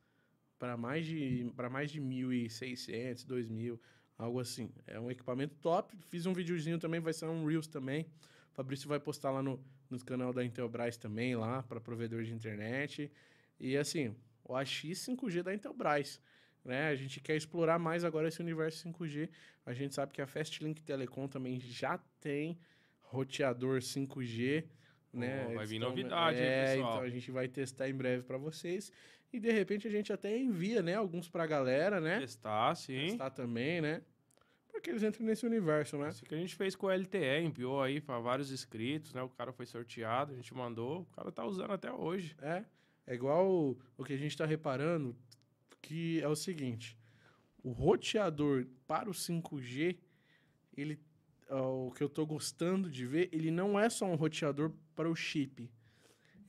para mais de para mais de 1.600, 2.000, algo assim. É um equipamento top. Fiz um videozinho também, vai ser um Reels também. O Fabrício vai postar lá no, no canal da Intelbras também, lá para provedor de internet. E assim, o AX 5G da Intelbras. Né? A gente quer explorar mais agora esse universo 5G. A gente sabe que a Fastlink Telecom também já tem roteador 5G. Né? Oh, vai vir novidade é, pessoal. Então a gente vai testar em breve para vocês. E de repente a gente até envia, né? Alguns pra galera, né? Testar, sim. Testar também, né? Porque eles entram nesse universo, né? Isso que a gente fez com o LTE, enviou aí para vários inscritos, né? O cara foi sorteado, a gente mandou, o cara tá usando até hoje. É. É igual o, o que a gente tá reparando, que é o seguinte: o roteador para o 5G, ele. O que eu tô gostando de ver, ele não é só um roteador para o chip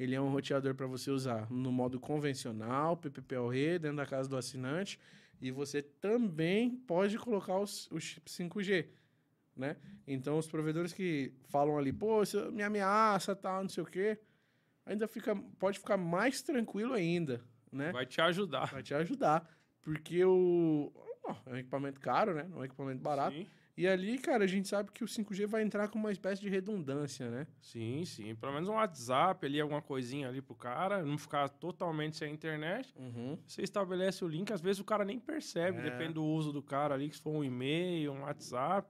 ele é um roteador para você usar no modo convencional, PPPoE, dentro da casa do assinante. E você também pode colocar os, o chip 5G, né? Então, os provedores que falam ali, pô, isso me ameaça, tal, não sei o quê, ainda fica, pode ficar mais tranquilo ainda, né? Vai te ajudar. Vai te ajudar. Porque o... é um equipamento caro, né? Não é um equipamento barato. Sim. E ali, cara, a gente sabe que o 5G vai entrar com uma espécie de redundância, né? Sim, sim. Pelo menos um WhatsApp ali, alguma coisinha ali pro cara, não ficar totalmente sem internet. Uhum. Você estabelece o link, às vezes o cara nem percebe, é. depende do uso do cara ali, que se for um e-mail, um WhatsApp,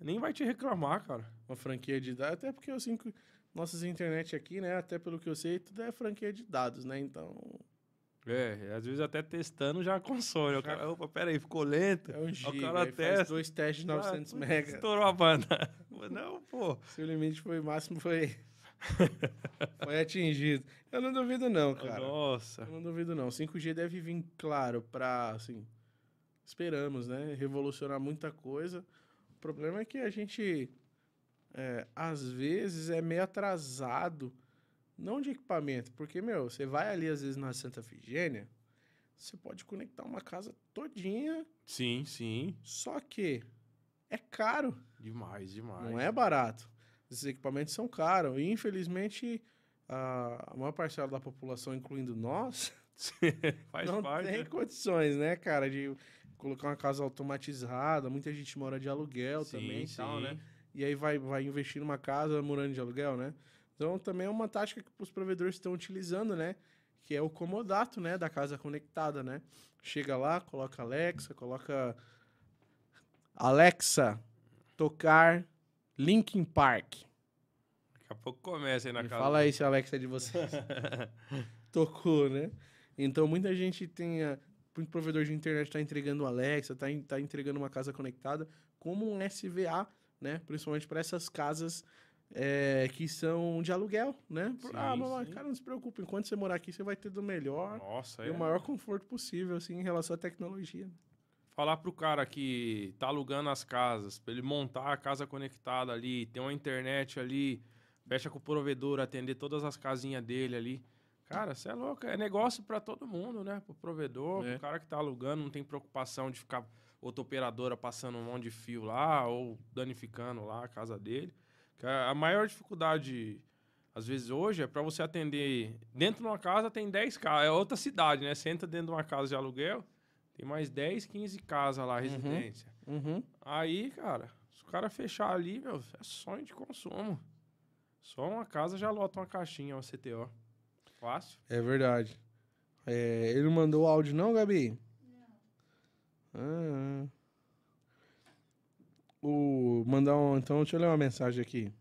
nem vai te reclamar, cara. Uma franquia de dados, até porque o 5... Nossas internet aqui, né, até pelo que eu sei, tudo é franquia de dados, né? Então, é, às vezes até testando já consome. O cara, opa, peraí, ficou lento. É um giga, o cara testa. Faz dois testes de 900 ah, [LAUGHS] mega. Estourou a banda. [LAUGHS] Não, pô. Seu limite foi máximo, foi... [LAUGHS] foi atingido. Eu não duvido não, cara. Nossa. Eu não duvido não. 5G deve vir, claro, pra, assim... Esperamos, né? Revolucionar muita coisa. O problema é que a gente, é, às vezes, é meio atrasado não de equipamento, porque, meu, você vai ali às vezes na Santa Figênia, você pode conectar uma casa todinha. Sim, sim. Só que é caro. Demais, demais. Não é barato. Esses equipamentos são caros. E, infelizmente, a maior parcela da população, incluindo nós, [LAUGHS] não parte, tem né? condições, né, cara, de colocar uma casa automatizada. Muita gente mora de aluguel sim, também e tal, né? E aí vai, vai investir numa casa morando de aluguel, né? Então, também é uma tática que os provedores estão utilizando, né? Que é o comodato, né? Da casa conectada, né? Chega lá, coloca Alexa, coloca... Alexa, tocar Linkin Park. Daqui a pouco começa aí na Me casa. Fala aí se a Alexa é de vocês. [LAUGHS] Tocou, né? Então, muita gente tem... A... Muito provedor de internet está entregando Alexa, está tá entregando uma casa conectada como um SVA, né? Principalmente para essas casas é, que são de aluguel, né? Sim, ah, mamãe, cara, não se preocupe, enquanto você morar aqui, você vai ter do melhor Nossa, e é. o maior conforto possível, assim, em relação à tecnologia. Falar pro cara que tá alugando as casas, para ele montar a casa conectada ali, ter uma internet ali, fecha com o provedor, atender todas as casinhas dele ali. Cara, você é louco. É negócio para todo mundo, né? Pro provedor, É. pro cara que tá alugando, não tem preocupação de ficar outra operadora passando um monte de fio lá ou danificando lá a casa dele. A maior dificuldade, às vezes, hoje, é para você atender. Dentro de uma casa tem 10 casas. É outra cidade, né? Você entra dentro de uma casa de aluguel, tem mais 10, 15 casas lá, residência. Uhum. Aí, cara, se o cara fechar ali, meu, é sonho de consumo. Só uma casa já lota uma caixinha, uma CTO. Fácil. É verdade. É, ele não mandou áudio, não, Gabi? Não. Ah. O, mandar um. Então, deixa eu ler uma mensagem aqui.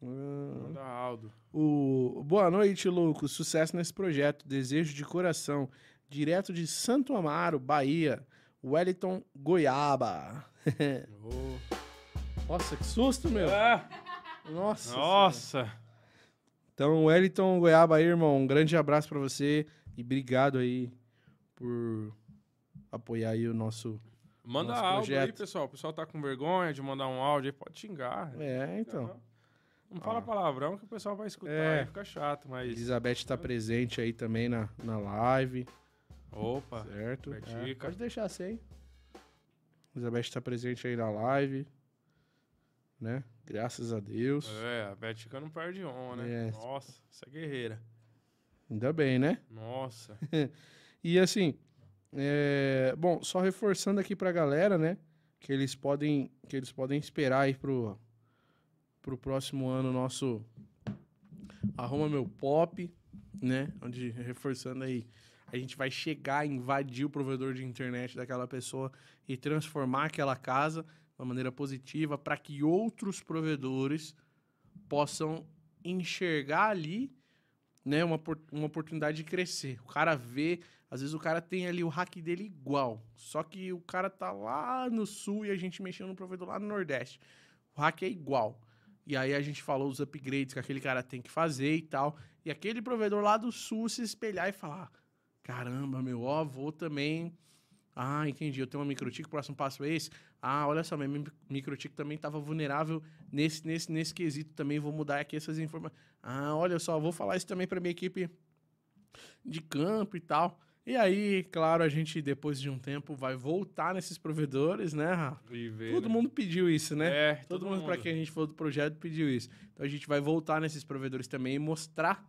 Manda Aldo. O, boa noite, Lucas. Sucesso nesse projeto. Desejo de coração. Direto de Santo Amaro, Bahia. Wellington Goiaba. Ô. [LAUGHS] Nossa, que susto, meu. Ah, Nossa. nossa. Então, Wellington Goiaba aí, irmão, um grande abraço pra você e obrigado aí por apoiar aí o nosso... Manda áudio aí, projeto. pessoal. O pessoal tá com vergonha de mandar um áudio aí, pode xingar. É, então. Não, não fala Ah. palavrão que o pessoal vai escutar É. aí, fica chato, mas. Elizabeth tá presente aí também na, na live, Opa. certo? É, pode deixar sem. Elizabeth tá presente aí na live, né? Graças a Deus. É, a Betica não perde honra, né? É. Nossa, essa é guerreira. Ainda bem, né? Nossa. [LAUGHS] E assim, é, bom, só reforçando aqui pra galera, né, que eles podem, que eles podem esperar aí pro, pro próximo ano nosso Arruma Meu Pop, né, onde, reforçando aí, a gente vai chegar, invadir o provedor de internet daquela pessoa e transformar aquela casa de uma maneira positiva para que outros provedores possam enxergar ali né, uma, uma oportunidade de crescer. O cara vê, às vezes o cara tem ali o hack dele igual, só que o cara tá lá no sul e a gente mexendo no provedor lá no nordeste. O hack é igual. E aí a gente falou os upgrades que aquele cara tem que fazer e tal. E aquele provedor lá do sul se espelhar e falar: caramba, meu, vou também. Ah, entendi. Eu tenho uma microtik, o próximo passo é esse. Ah, olha só, minha mi- microtik também estava vulnerável nesse, nesse, nesse quesito também. Vou mudar aqui essas informações. Ah, olha só, vou falar isso também para minha equipe de campo e tal. E aí, claro, a gente, depois de um tempo, vai voltar nesses provedores, né, Rafa? Todo né? mundo pediu isso, né? É, Todo, mundo, para quem a gente falou do projeto, pediu isso. Então a gente vai voltar nesses provedores também e mostrar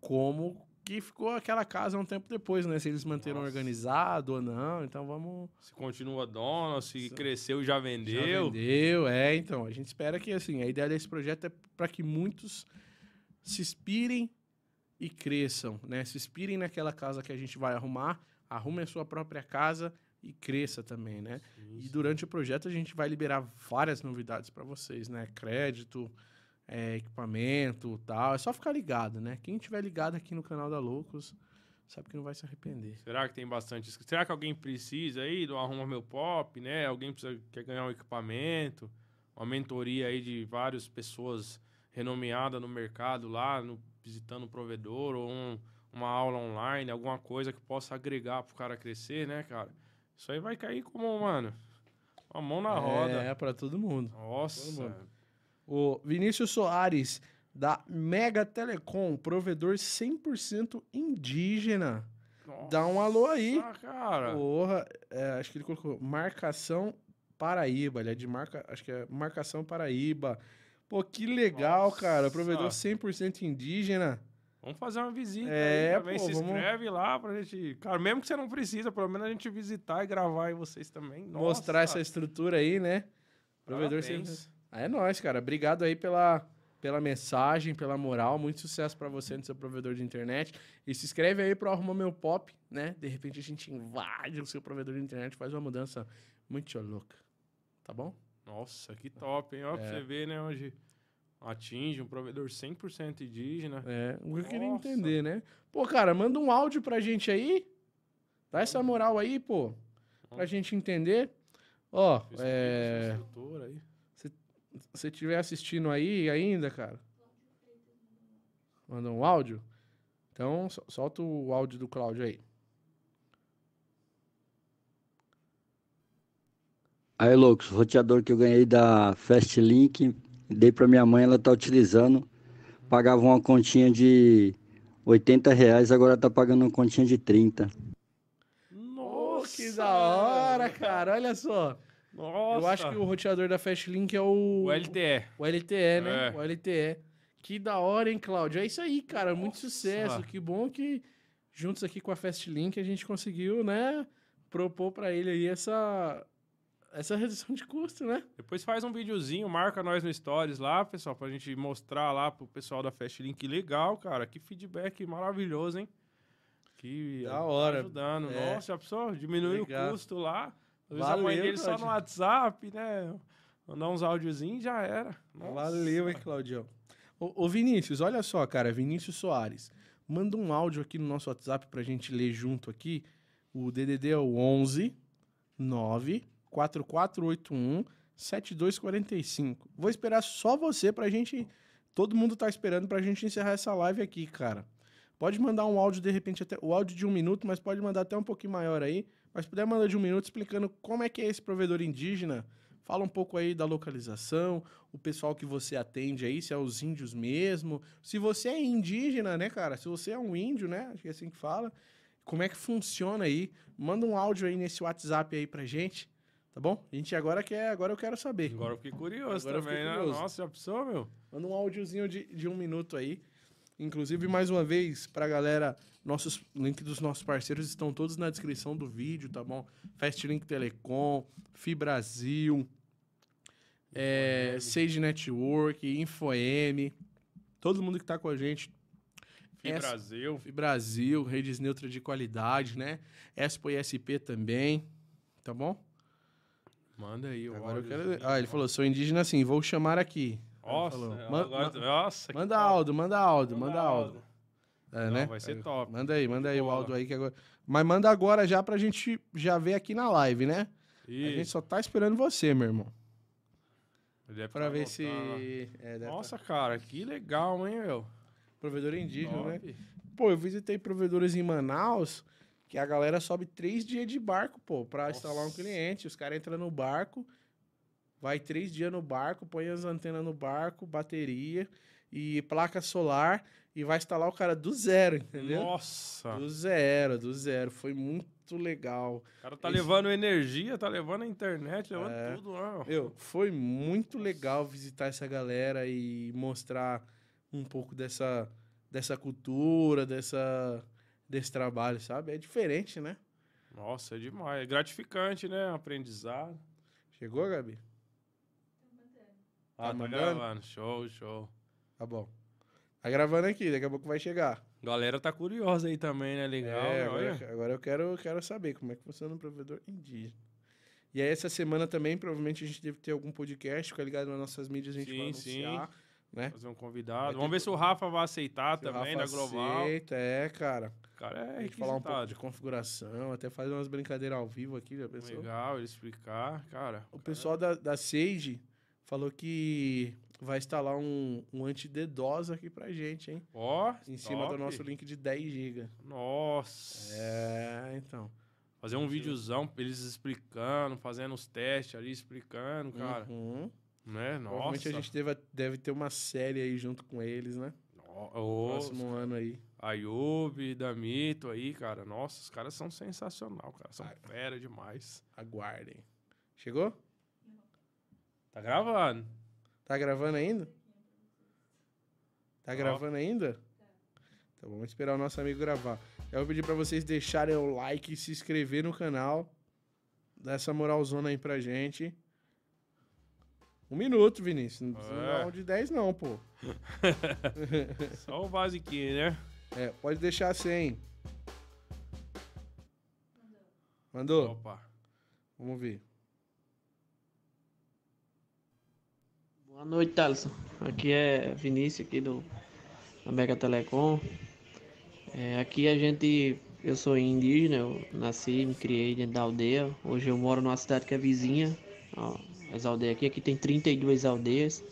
como que ficou aquela casa um tempo depois, né? Se eles manteram Nossa. organizado ou não. Então vamos. Se continua dono, se Isso. cresceu e já Já vendeu. vendeu, é. Então a gente espera que assim a ideia desse projeto é para que muitos se inspirem e cresçam, né? Se inspirem naquela casa que a gente vai arrumar, arrumem a sua própria casa e cresça também, né? E durante o projeto a gente vai liberar várias novidades para vocês, né? Crédito, é, equipamento, tal. É só ficar ligado, né? Quem tiver ligado aqui no canal da Loucos sabe que não vai se arrepender. Será que tem bastante? Será que alguém precisa aí do Arruma Meu Pop, né? Alguém precisa, quer ganhar um equipamento, uma mentoria aí de várias pessoas renomeadas no mercado lá, no- visitando o provedor, ou um- uma aula online, alguma coisa que possa agregar pro cara crescer, né, cara? Isso aí vai cair como, mano, uma mão na roda. É, para todo mundo. Nossa. todo mundo. O Vinícius Soares, da Mega Telecom, provedor 100% indígena. Dá um alô aí. Nossa, cara. Porra, é, acho que ele colocou marcação Paraíba. Ele é de marca, acho que é marcação Paraíba. Pô, que legal, cara. Provedor Nossa. 100% indígena. Vamos fazer uma visita É, aí também. pô, Se vamos- inscreve lá pra gente. Cara, mesmo que você não precisa, pelo menos a gente visitar e gravar aí vocês também. Nossa, Mostrar essa estrutura aí, né? Provedor parabéns. 100%. É nóis, cara. Obrigado aí pela, pela mensagem, pela moral. Muito sucesso pra você no seu provedor de internet. E se inscreve aí pro Arruma Meu Pop, né? De repente a gente invade o seu provedor de internet, faz uma mudança muito louca. Tá bom? Nossa, que top, hein? Ó, pra É. você ver, né? Onde atinge um provedor 100% indígena. É, eu queria entender, né? Pô, cara, manda um áudio pra gente aí. Dá essa moral aí, pô. Pra gente entender. Ó, é. aí. Se você estiver assistindo aí ainda, cara. Manda um áudio. Então, so- solta o áudio do Cláudio aí. Aí, loucos, roteador que eu ganhei da Fastlink, dei pra minha mãe, ela tá utilizando. Pagava uma continha de 80 reais, agora tá pagando uma continha de 30. Nossa, que da hora, cara. Olha só. Nossa. Eu acho que o roteador da Fastlink é o. O LTE. O LTE, né? É. O LTE. Que da hora, hein, Cláudio? É isso aí, cara. Muito sucesso. Que bom que juntos aqui com a Fastlink a gente conseguiu, né, propor pra ele aí essa essa redução de custo, né? Depois faz um videozinho, marca nós no Stories lá, pessoal, pra gente mostrar lá pro pessoal da Fastlink. Legal, cara. Que feedback maravilhoso, hein? Que Da tá hora. ajudando. É. Nossa, a pessoa diminui Legal. o custo lá. Às vezes a Valeu, mãe dele só no WhatsApp, né? Mandar uns áudiozinhos já era. Nossa. Valeu, hein, Claudião. Ô, ô, Vinícius, olha só, cara. Vinícius Soares. Manda um áudio aqui no nosso WhatsApp pra gente ler junto aqui. O DDD é o 11 9 4481 7245. Vou esperar só você pra gente. Todo mundo tá esperando pra gente encerrar essa live aqui, cara. Pode mandar um áudio, de repente, até o áudio de um minuto, mas pode mandar até um pouquinho maior aí. Mas se puder mandar de um minuto explicando como é que é esse provedor indígena. Fala um pouco aí da localização, o pessoal que você atende aí, se é os índios mesmo. Se você é indígena, né, cara? Se você é um índio, né? Acho que é assim que fala. Como é que funciona aí? Manda um áudio aí nesse WhatsApp aí pra gente, tá bom? A gente agora quer, agora eu quero saber. Agora eu fiquei curioso Agora também, fiquei né? curioso. Nossa, já pensou, meu? Manda um áudiozinho de, de um minuto aí. Inclusive, mais uma vez, pra galera, nossos link dos nossos parceiros estão todos na descrição do vídeo, tá bom? Fastlink Telecom, Fibrasil, é, Sage Network, InfoM, todo mundo que tá com a gente. Fim Essa- Brasil. Brasil, redes neutras de qualidade, né? Expo e SP também, tá bom? Manda aí. o Agora eu quero. Ah, ele falou, sou indígena sim, vou chamar aqui. Nossa, Man- ma- nossa. Manda áudio, manda áudio, manda áudio. É, Não, né? vai ser top. Manda aí, manda aí o áudio aí que agora. Mas manda agora já pra gente já ver aqui na live, né? A gente só tá esperando você, meu irmão. Deve Pra tá ver se. É, deve Nossa, cara, que legal, hein, meu? tá- Provedor indígena, né? Pô, eu visitei provedores em Manaus que a galera sobe três dias de barco, pô, pra instalar um Nossa. cliente. Os caras entram no barco, vai três dias no barco, põe as antenas no barco, bateria e placa solar e vai instalar o cara do zero, entendeu? Nossa. Do zero, do zero. Foi muito legal. O cara tá Esse- levando energia, tá levando a internet, levando É. tudo lá. ó. Meu, foi muito legal visitar essa galera e mostrar um pouco dessa, dessa cultura, dessa, desse trabalho, sabe? É diferente, né? Nossa, é demais. É gratificante, né? Aprendizado. Chegou, Gabi? Ah, Tá tá, gravando. Show, show. Tá bom. Tá gravando aqui, daqui a pouco vai chegar. Galera tá curiosa aí também, né? Legal, é, né? agora, Olha. agora eu quero, quero saber como é que funciona um provedor indígena. E aí, essa semana também, provavelmente, a gente deve ter algum podcast, fica ligado nas nossas mídias, a gente vai Sim, sim. anunciar, né? Fazer um convidado. Vai Vamos ter- ver se o Rafa vai aceitar Se também, da Global. aceita, é, cara. Cara é A gente falar um pouco de configuração, até fazer umas brincadeiras ao vivo aqui, já pensou? Legal, ele explicar, cara. O pessoal da, da Sage falou que vai instalar um, um anti-DDoS aqui pra gente, hein? Ó, Em cima do nosso link de 10 GB. Nossa. É, então. Fazer um videozão, eles explicando, fazendo os testes ali, explicando, cara. Uhum. Né? Nossa. Provavelmente a gente deve, deve ter uma série aí junto com eles, né? No- Próximo ano aí. Ayub, Damito aí, cara. Nossa, os caras são sensacional, cara. São Ah. fera demais. Aguardem. Chegou? Tá gravando? Tá gravando ainda? Tá gravando ainda? Então vamos esperar o nosso amigo gravar. Eu vou pedir pra vocês deixarem o like e se inscrever no canal. Dá essa moralzona aí pra gente. Um minuto, Vinícius. Não precisa É. de 10 não, pô. [LAUGHS] Só o basiquinho, né? É, pode deixar 100. Mandou? Opa. Vamos ver. Boa noite, Thaleson. Aqui é Vinícius, aqui do Mega Telecom. É, aqui a gente, eu sou indígena, eu nasci, me criei dentro da aldeia. Hoje eu moro numa cidade que é vizinha, ó, as aldeias aqui. Aqui tem 32 aldeias.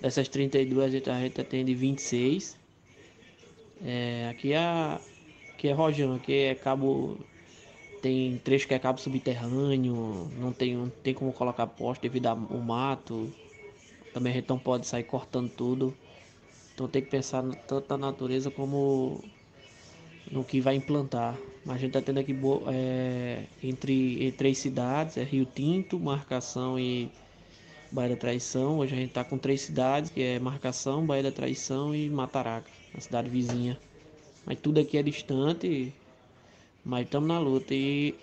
Dessas 32 a gente, a gente atende 26. É, aqui, é, aqui é Rojão, aqui é cabo. Tem trecho que é cabo subterrâneo, não tem, não tem como colocar poste devido ao mato. Também a gente não pode sair cortando tudo. Então tem que pensar tanto na natureza como no que vai implantar. Mas a gente está tendo aqui é, entre, entre três cidades, é Rio Tinto, Marcação e Baía da Traição. Hoje a gente está com três cidades, que é Marcação, Baía da Traição e Mataraca, a cidade vizinha. Mas tudo aqui é distante, mas estamos na luta. E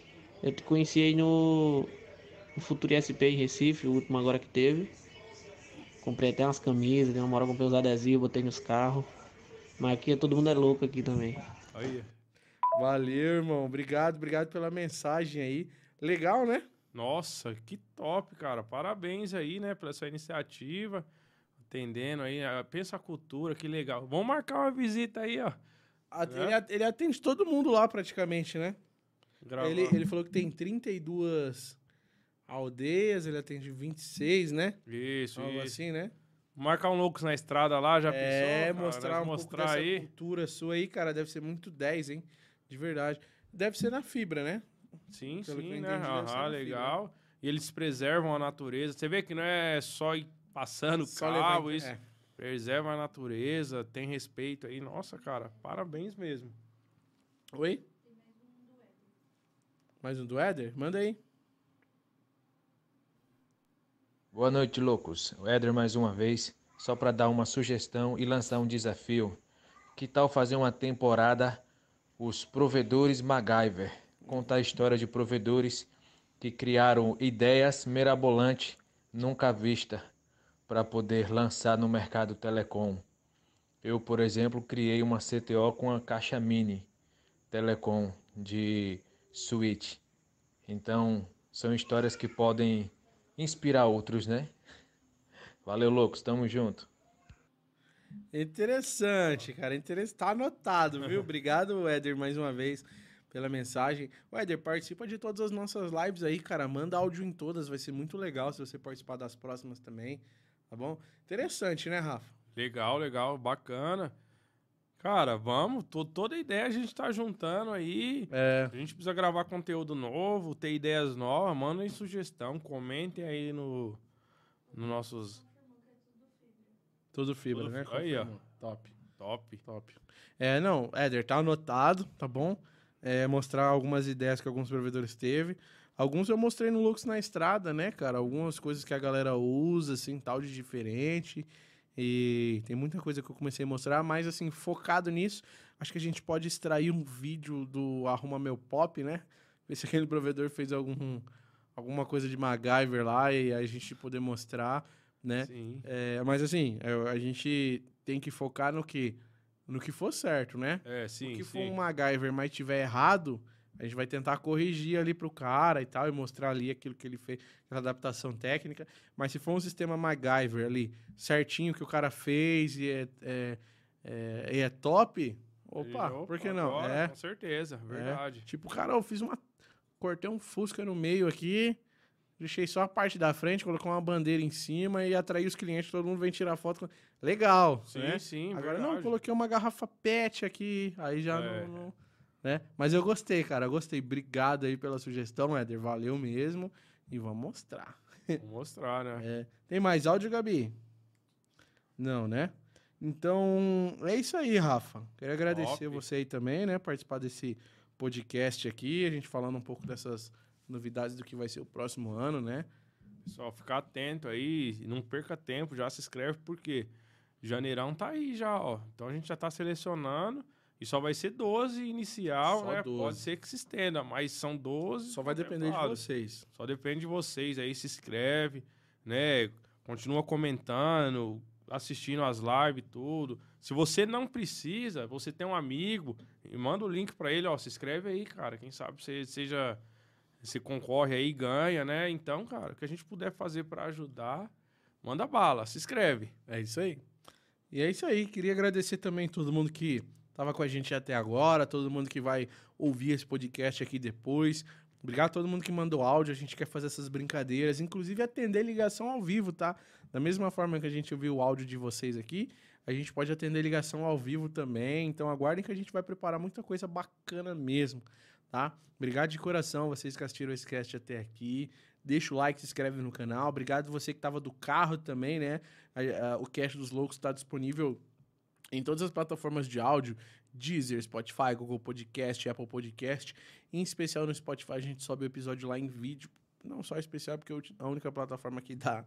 eu te conheci aí no, no Futuro SP em Recife, o último agora que teve. Comprei até umas camisas, dei uma hora comprei os adesivos, botei nos carros. Mas aqui todo mundo é louco aqui também. Aí. Valeu, irmão. Obrigado, obrigado pela mensagem aí. Legal, né? Nossa, que top, cara. Parabéns aí, né, pela sua iniciativa. Atendendo aí. Pensa a cultura, que legal. Vamos marcar uma visita aí, ó. Ele, ele atende todo mundo lá praticamente, né? Ele, ele falou que tem 32 aldeias, ele atende 26, né? Isso, Algo isso. assim, né? Marcar um loucos na estrada lá, já é, pensou? mostrar um mostrar pouco aí. cultura sua aí, cara, deve ser muito 10, hein? De verdade. Deve ser na fibra, né? Sim, Pelo sim, né? na legal. fibra. E eles preservam a natureza. Você vê que não é só ir passando Só cabo, isso. é. Preserva a natureza, tem respeito aí. Nossa, cara, parabéns mesmo. Oi? Mais um do Éder? Manda aí. Boa noite, loucos. O Éder mais uma vez, só para dar uma sugestão e lançar um desafio. Que tal fazer uma temporada Os Provedores MacGyver? Contar a história de provedores que criaram ideias mirabolantes nunca vistas para poder lançar no mercado telecom. Eu, por exemplo, criei uma CTO com a caixa mini telecom de switch. Então, são histórias que podem inspirar outros, né? Valeu, loucos, tamo junto. Interessante, cara. Interessante. Tá anotado, viu? [LAUGHS] Obrigado, Éder, mais uma vez pela mensagem. O Éder, participa de todas as nossas lives aí, cara. Manda áudio em todas, vai ser muito legal se você participar das próximas também, tá bom? Interessante, né, Rafa? Legal, legal, bacana. Cara, vamos, to- toda ideia a gente tá juntando aí. É. A gente precisa gravar conteúdo novo, ter ideias novas, mandem sugestão, comentem aí no, no nossos Tudo fibra, Tudo né? aí, ó. Top, top. top. É, não, Éder, tá anotado, tá bom? É, mostrar algumas ideias que alguns provedores teve. Alguns eu mostrei no Lux na estrada, né, cara? Algumas coisas que a galera usa, assim, tal de diferente. E tem muita coisa que eu comecei a mostrar, mas assim, focado nisso, acho que a gente pode extrair um vídeo do Arruma Meu Pop, né? Ver se aquele provedor fez algum, alguma coisa de MacGyver lá e a gente poder mostrar, né? Sim. É, mas assim, é, a gente tem que focar no que no que for certo, né? É, sim, o que for sim. um MacGyver, mas tiver errado, a gente vai tentar corrigir ali pro cara e tal, e mostrar ali aquilo que ele fez, aquela adaptação técnica. Mas se for um sistema MacGyver ali, certinho que o cara fez e é, é, é, e é top, opa, E, por que não? bora, é, Com certeza, verdade. tipo, cara, eu fiz uma. Cortei um Fusca no meio aqui, deixei só a parte da frente, coloquei uma bandeira em cima e atraí os clientes, todo mundo vem tirar foto. Legal. Sim, né? sim, Agora verdade. não, coloquei uma garrafa PET aqui, aí já É. não, não- né? Mas eu gostei, cara, eu gostei. Obrigado aí pela sugestão, Éder, valeu mesmo. E vamos mostrar. Mostrar, né? É. Tem mais áudio, Gabi? Não, né? Então, é isso aí, Rafa. Quero agradecer Top. você aí também, né? Participar desse podcast aqui, a gente falando um pouco dessas novidades do que vai ser o próximo ano, né? Pessoal, ficar atento aí, não perca tempo, já se inscreve, porque janeirão tá aí já, ó. Então a gente já tá selecionando e só vai ser 12 inicial, Só né? 12. Pode ser que se estenda, mas são 12. Só vai depender de vocês. Só depende de vocês aí, se inscreve, né? Continua comentando, assistindo as lives, tudo. Se você não precisa, você tem um amigo, e manda o link pra ele, ó, se inscreve aí, cara. Quem sabe você seja você concorre aí, ganha, né? Então, cara, o que a gente puder fazer pra ajudar, manda bala, se inscreve. É isso aí. E é isso aí. Queria agradecer também todo mundo que estava com a gente até agora, todo mundo que vai ouvir esse podcast aqui depois. Obrigado a todo mundo que mandou áudio. A gente quer fazer essas brincadeiras, inclusive atender ligação ao vivo, tá? Da mesma forma que a gente ouviu o áudio de vocês aqui, a gente pode atender ligação ao vivo também. Então aguardem que a gente vai preparar muita coisa bacana mesmo, tá? Obrigado de coração vocês que assistiram esse cast até aqui. Deixa o like, se inscreve no canal. Obrigado você que estava do carro também, né? O Cast dos Loucos está disponível em todas as plataformas de áudio, Deezer, Spotify, Google Podcast, Apple Podcast. Em especial no Spotify, a gente sobe o episódio lá em vídeo. Não só especial, porque é a única plataforma que dá,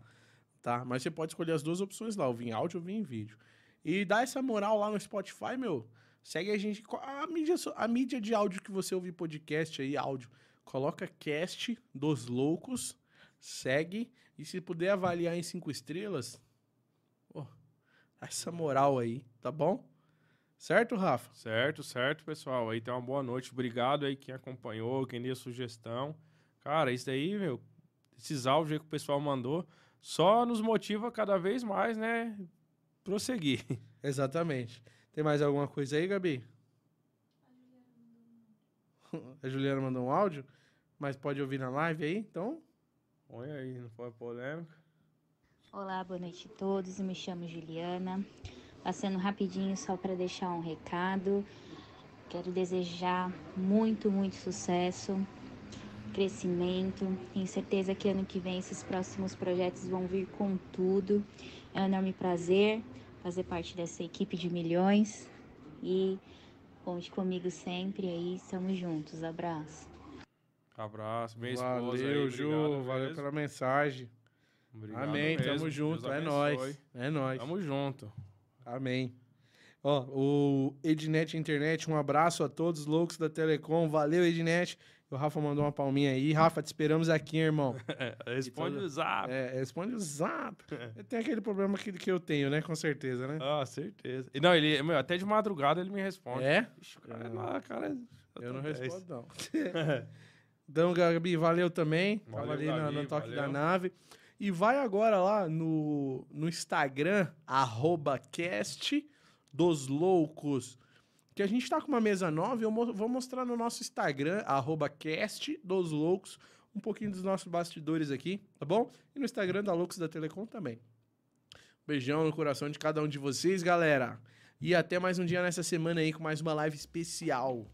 tá? Mas você pode escolher as duas opções lá, ouvir em áudio ou ouvir em vídeo. E dá essa moral lá no Spotify, meu. Segue a gente. A mídia, a mídia de áudio que você ouvir podcast aí, áudio. Coloca cast dos loucos, segue. E se puder avaliar em cinco estrelas, oh, essa moral aí, tá bom? Certo, Rafa? Certo, certo, pessoal. Aí tem uma boa noite. Obrigado aí quem acompanhou, quem deu sugestão. Cara, isso daí, meu, esses áudios aí que o pessoal mandou, só nos motiva cada vez mais, né? Prosseguir. [LAUGHS] Exatamente. Tem mais alguma coisa aí, Gabi? A Juliana mandou um áudio, mas pode ouvir na live aí, então? Põe aí, não foi polêmica. Olá, boa noite a todos. Eu me chamo Juliana. Passando rapidinho só para deixar um recado. Quero desejar muito, muito sucesso, crescimento. Tenho certeza que ano que vem esses próximos projetos vão vir com tudo. É um enorme prazer fazer parte dessa equipe de milhões e conte comigo sempre aí, estamos juntos. Abraço. Abraço, minha valeu, esposa aí, Ju, obrigado valeu mesmo. pela mensagem. Obrigado Amém, mesmo. tamo junto, é nóis. É nóis. Tamo junto. Amém. Ó, o Ednet Internet, um abraço a todos loucos da Telecom. Valeu, Ednet. O Rafa mandou uma palminha aí. Rafa, te esperamos aqui, irmão. [LAUGHS] Responde todo- o zap. É, responde o zap. Tem aquele problema que, que eu tenho, né? Com certeza, né? Ah, certeza. E não, ele, meu, até de madrugada ele me responde. É? Ixi, cara, lá, cara, Eu não tô 10. respondo, não. [LAUGHS] então, Gabi, valeu também. Tava Valeu, ali na- no Gabi, toque da valeu. nave. E vai agora lá no, no Instagram, arroba cast dos loucos. Que a gente tá com uma mesa nova eu vou mostrar no nosso Instagram, arroba cast dos loucos, um pouquinho dos nossos bastidores aqui, tá bom? E no Instagram da Loucos da Telecom também. Beijão no coração de cada um de vocês, galera. E até mais um dia nessa semana aí com mais uma live especial.